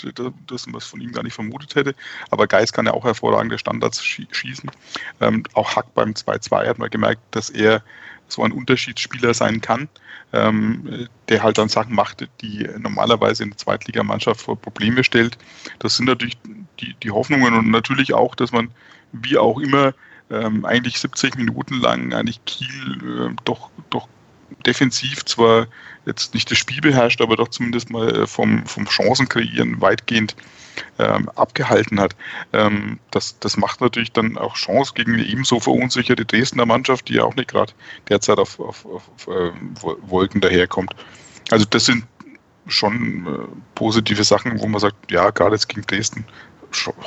Speaker 3: das man von ihm gar nicht vermutet hätte. Aber Geis kann ja auch hervorragende Standards schießen. Ähm, auch Hack beim 2-2 hat man gemerkt, dass er so ein Unterschiedsspieler sein kann, ähm, der halt dann Sachen macht, die normalerweise in der Zweitligamannschaft vor Probleme stellt. Das sind natürlich die, die Hoffnungen und natürlich auch, dass man wie auch immer ähm, eigentlich 70 Minuten lang eigentlich Kiel äh, doch, doch defensiv zwar jetzt nicht das Spiel beherrscht, aber doch zumindest mal äh, vom, vom Chancenkreieren weitgehend ähm, abgehalten hat. Ähm, das, das macht natürlich dann auch Chance gegen eine ebenso verunsicherte Dresdner Mannschaft, die ja auch nicht gerade derzeit auf, auf, auf, äh, Wolken daherkommt. Also das sind schon äh, positive Sachen, wo man sagt, ja, gerade jetzt gegen Dresden,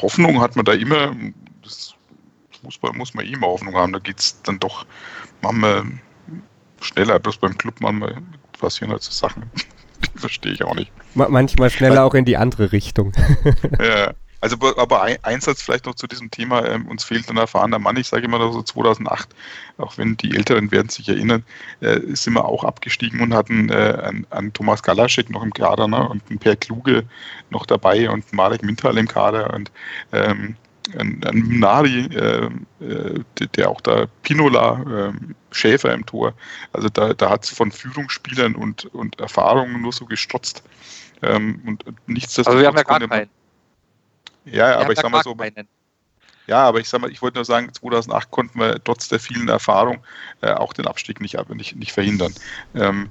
Speaker 3: Hoffnung hat man da immer, das Fußball muss man eh immer Hoffnung haben. Da geht es dann doch manchmal schneller. Bloß beim Club manchmal passieren halt so Sachen. Die [LAUGHS] verstehe ich auch nicht.
Speaker 2: Manchmal schneller auch in die andere Richtung. [LAUGHS]
Speaker 3: ja. Also, aber ein Einsatz vielleicht noch zu diesem Thema, ähm, uns fehlt ein erfahrener Mann. Ich sage immer so 2008, auch wenn die Älteren werden sich erinnern, äh, sind wir auch abgestiegen und hatten äh, einen, einen Thomas Galaschek noch im Kader ne, und einen Per Kluge noch dabei und Marek Mintal im Kader und ähm, ein, ein Minari, äh, äh, der, auch da Pinola, äh, Schäfer im Tor. Also da, da hat es von Führungsspielern und, und Erfahrungen nur so gestrotzt. Ähm, und nichtsdestotrotz.
Speaker 4: Also wir haben ja gar keinen.
Speaker 3: Ja, aber ich sag mal so. Keinen. Ja, aber ich sag mal, ich wollte nur sagen, 2008 konnten wir trotz der vielen Erfahrung äh, auch den Abstieg nicht, nicht, nicht verhindern. Ähm,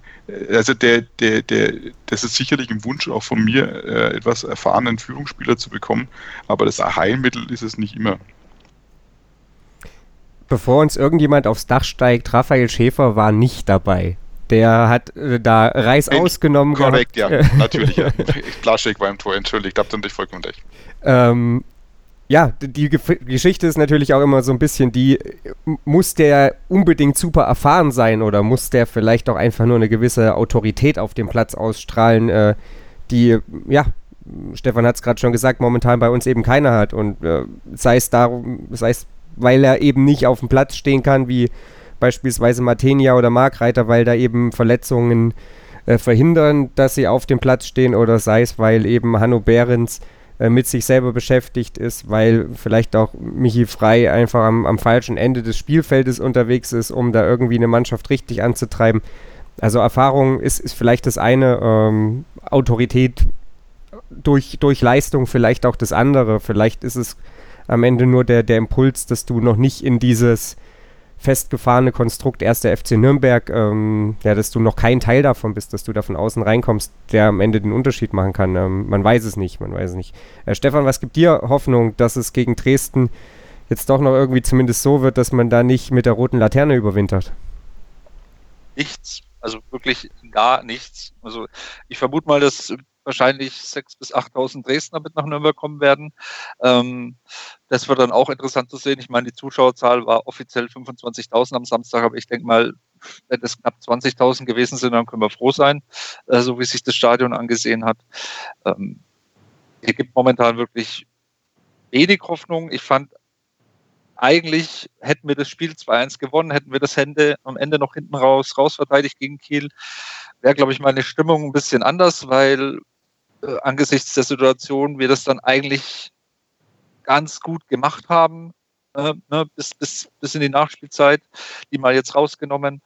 Speaker 3: also der, der, der, das ist sicherlich ein Wunsch auch von mir, äh, etwas erfahrenen Führungsspieler zu bekommen, aber das Heilmittel ist es nicht immer.
Speaker 2: Bevor uns irgendjemand aufs Dach steigt, Raphael Schäfer war nicht dabei. Der hat äh, da Reis In, ausgenommen.
Speaker 3: Korrekt, gehabt. ja, natürlich. Ja. [LAUGHS] Plaschek war im Tor, entschuldigt, habt ihr nicht vollkommen recht.
Speaker 2: Ähm, ja, die Geschichte ist natürlich auch immer so ein bisschen die, muss der unbedingt super erfahren sein oder muss der vielleicht auch einfach nur eine gewisse Autorität auf dem Platz ausstrahlen, äh, die, ja, Stefan hat es gerade schon gesagt, momentan bei uns eben keiner hat. Und äh, sei es darum, sei es, weil er eben nicht auf dem Platz stehen kann, wie beispielsweise Martenia oder Markreiter, weil da eben Verletzungen äh, verhindern, dass sie auf dem Platz stehen, oder sei es, weil eben Hanno Behrens äh, mit sich selber beschäftigt ist, weil vielleicht auch Michi Frei einfach am, am falschen Ende des Spielfeldes unterwegs ist, um da irgendwie eine Mannschaft richtig anzutreiben. Also Erfahrung ist, ist vielleicht das eine, ähm, Autorität durch, durch Leistung vielleicht auch das andere. Vielleicht ist es am Ende nur der, der Impuls, dass du noch nicht in dieses festgefahrene Konstrukt erster FC Nürnberg, ähm, ja, dass du noch kein Teil davon bist, dass du da von außen reinkommst, der am Ende den Unterschied machen kann. Ähm, man weiß es nicht, man weiß es nicht. Äh, Stefan, was gibt dir Hoffnung, dass es gegen Dresden jetzt doch noch irgendwie zumindest so wird, dass man da nicht mit der roten Laterne überwintert?
Speaker 4: Nichts. Also wirklich gar nichts. Also ich vermute mal, dass wahrscheinlich 6.000 bis 8.000 Dresdner mit nach Nürnberg kommen werden. Ähm, das wird dann auch interessant zu sehen. Ich meine, die Zuschauerzahl war offiziell 25.000 am Samstag, aber ich denke mal, wenn es knapp 20.000 gewesen sind, dann können wir froh sein, äh, so wie sich das Stadion angesehen hat. Ähm, hier gibt momentan wirklich wenig Hoffnung. Ich fand eigentlich hätten wir das Spiel 2-1 gewonnen, hätten wir das Hände am Ende noch hinten raus, raus verteidigt gegen Kiel, wäre, glaube ich, meine Stimmung ein bisschen anders, weil äh, angesichts der Situation wir das dann eigentlich ganz gut gemacht haben, äh, ne, bis, bis, bis in die Nachspielzeit, die mal jetzt rausgenommen.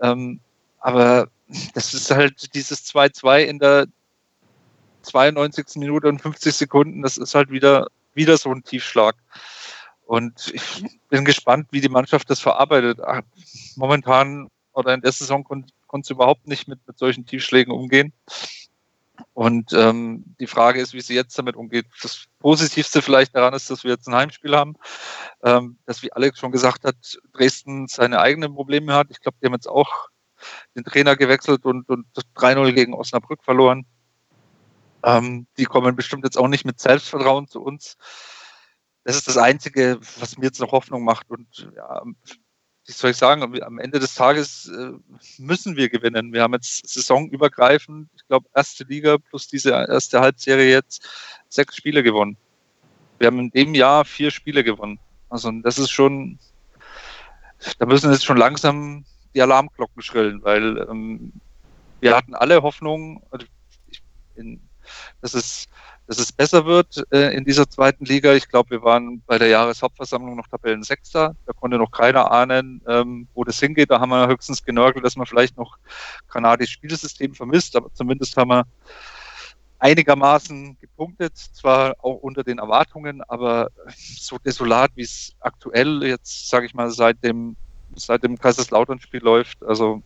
Speaker 4: Ähm, aber das ist halt dieses 2-2 in der 92. Minute und 50 Sekunden, das ist halt wieder, wieder so ein Tiefschlag. Und ich bin gespannt, wie die Mannschaft das verarbeitet. Ach, momentan oder in der Saison konnte kon sie überhaupt nicht mit, mit solchen Tiefschlägen umgehen. Und ähm, die Frage ist, wie sie jetzt damit umgeht. Das Positivste vielleicht daran ist, dass wir jetzt ein Heimspiel haben, ähm, dass, wie Alex schon gesagt hat, Dresden seine eigenen Probleme hat. Ich glaube, die haben jetzt auch den Trainer gewechselt und, und 3-0 gegen Osnabrück verloren. Ähm, die kommen bestimmt jetzt auch nicht mit Selbstvertrauen zu uns. Das ist das Einzige, was mir jetzt noch Hoffnung macht. Und ja, wie soll ich sagen, am Ende des Tages äh, müssen wir gewinnen. Wir haben jetzt saisonübergreifend, ich glaube, erste Liga plus diese erste Halbserie jetzt sechs Spiele gewonnen. Wir haben in dem Jahr vier Spiele gewonnen. Also das ist schon, da müssen jetzt schon langsam die Alarmglocken schrillen, weil ähm, wir hatten alle Hoffnung, also in, dass es dass es besser wird äh, in dieser zweiten Liga. Ich glaube, wir waren bei der Jahreshauptversammlung noch Tabellensechster. Da konnte noch keiner ahnen, ähm, wo das hingeht. Da haben wir höchstens genörgelt, dass man vielleicht noch kanadisches Spielsystem vermisst, aber zumindest haben wir einigermaßen gepunktet, zwar auch unter den Erwartungen, aber so desolat, wie es aktuell jetzt, sage ich mal, seit dem seit dem Kaiserslautern-Spiel läuft. Also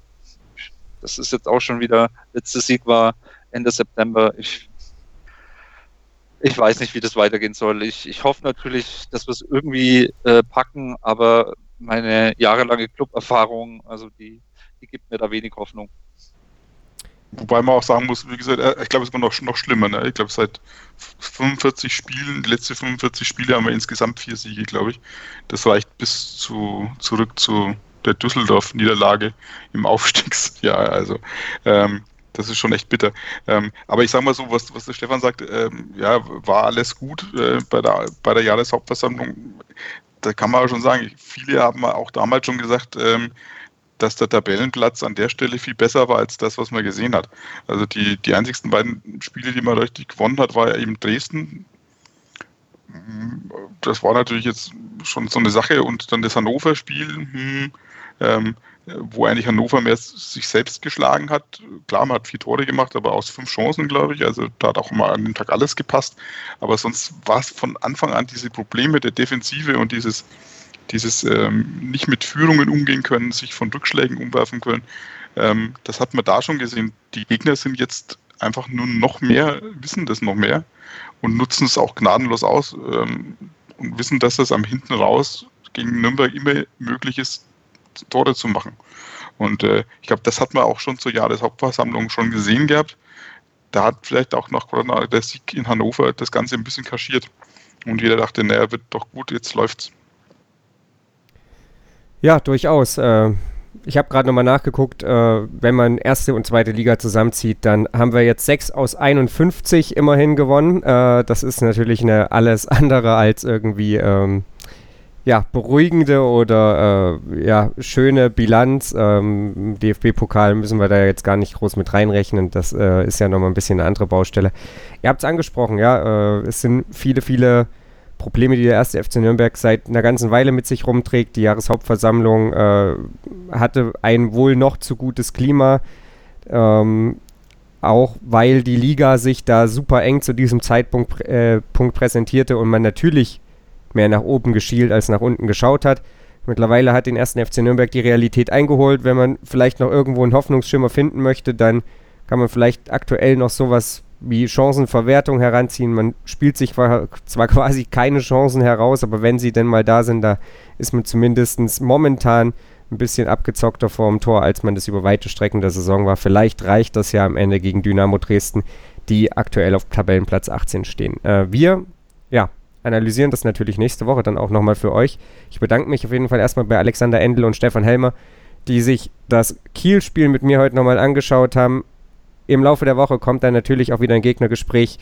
Speaker 4: das ist jetzt auch schon wieder, letzter Sieg war Ende September. Ich ich weiß nicht, wie das weitergehen soll. Ich, ich hoffe natürlich, dass wir es irgendwie äh, packen, aber meine jahrelange Club-Erfahrung, also die, die gibt mir da wenig Hoffnung.
Speaker 3: Wobei man auch sagen muss, wie gesagt, äh, ich glaube, es war noch, noch schlimmer. Ne? Ich glaube, seit 45 Spielen, die letzten 45 Spiele haben wir insgesamt vier Siege, glaube ich. Das reicht bis zu, zurück zu der Düsseldorf-Niederlage im Aufstiegsjahr. Also ähm, das ist schon echt bitter. Ähm, aber ich sage mal so, was, was der Stefan sagt, ähm, ja, war alles gut äh, bei, der, bei der Jahreshauptversammlung. Da kann man schon sagen, viele haben auch damals schon gesagt, ähm, dass der Tabellenplatz an der Stelle viel besser war als das, was man gesehen hat. Also die, die einzigsten beiden Spiele, die man richtig gewonnen hat, war ja eben Dresden das war natürlich jetzt schon so eine Sache und dann das Hannover-Spiel, hm, ähm, wo eigentlich Hannover mehr sich selbst geschlagen hat. Klar, man hat vier Tore gemacht, aber aus fünf Chancen, glaube ich. Also da hat auch mal an dem Tag alles gepasst. Aber sonst war es von Anfang an diese Probleme der Defensive und dieses, dieses ähm, nicht mit Führungen umgehen können, sich von Rückschlägen umwerfen können. Ähm, das hat man da schon gesehen. Die Gegner sind jetzt einfach nur noch mehr, wissen das noch mehr und nutzen es auch gnadenlos aus ähm, und wissen, dass es am hinten raus gegen Nürnberg immer möglich ist, Tore zu machen. Und äh, ich glaube, das hat man auch schon zur Jahreshauptversammlung schon gesehen gehabt. Da hat vielleicht auch noch der Sieg in Hannover das Ganze ein bisschen kaschiert. Und jeder dachte, naja, wird doch gut, jetzt läuft's.
Speaker 2: Ja, durchaus. Äh, ich habe gerade nochmal nachgeguckt, äh, wenn man erste und zweite Liga zusammenzieht, dann haben wir jetzt 6 aus 51 immerhin gewonnen. Äh, das ist natürlich eine alles andere als irgendwie ähm, ja, beruhigende oder äh, ja, schöne Bilanz. Ähm, DFB-Pokal müssen wir da jetzt gar nicht groß mit reinrechnen. Das äh, ist ja nochmal ein bisschen eine andere Baustelle. Ihr habt es angesprochen, ja. Äh, es sind viele, viele Probleme, die der erste FC Nürnberg seit einer ganzen Weile mit sich rumträgt. Die Jahreshauptversammlung äh, hatte ein wohl noch zu gutes Klima. Ähm, auch weil die Liga sich da super eng zu diesem Zeitpunkt äh, Punkt präsentierte und man natürlich mehr nach oben geschielt als nach unten geschaut hat. Mittlerweile hat den ersten FC Nürnberg die Realität eingeholt. Wenn man vielleicht noch irgendwo einen Hoffnungsschimmer finden möchte, dann kann man vielleicht aktuell noch sowas wie Chancenverwertung heranziehen. Man spielt sich zwar quasi keine Chancen heraus, aber wenn sie denn mal da sind, da ist man zumindest momentan ein bisschen abgezockter vor dem Tor, als man das über weite Strecken der Saison war. Vielleicht reicht das ja am Ende gegen Dynamo Dresden, die aktuell auf Tabellenplatz 18 stehen. Äh, wir, analysieren das natürlich nächste Woche dann auch nochmal für euch. Ich bedanke mich auf jeden Fall erstmal bei Alexander Endel und Stefan Helmer, die sich das Kiel-Spiel mit mir heute nochmal angeschaut haben. Im Laufe der Woche kommt dann natürlich auch wieder ein Gegnergespräch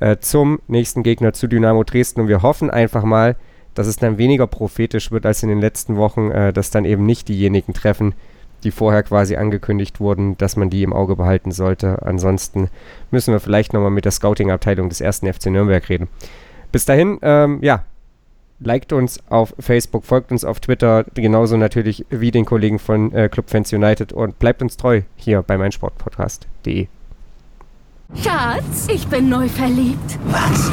Speaker 2: äh, zum nächsten Gegner zu Dynamo Dresden und wir hoffen einfach mal, dass es dann weniger prophetisch wird als in den letzten Wochen, äh, dass dann eben nicht diejenigen treffen, die vorher quasi angekündigt wurden, dass man die im Auge behalten sollte. Ansonsten müssen wir vielleicht nochmal mit der Scouting-Abteilung des ersten FC Nürnberg reden. Bis dahin, ähm, ja, liked uns auf Facebook, folgt uns auf Twitter, genauso natürlich wie den Kollegen von äh, Club Fans United und bleibt uns treu hier bei meinsportpodcast.de.
Speaker 5: Schatz, ich bin neu verliebt.
Speaker 6: Was?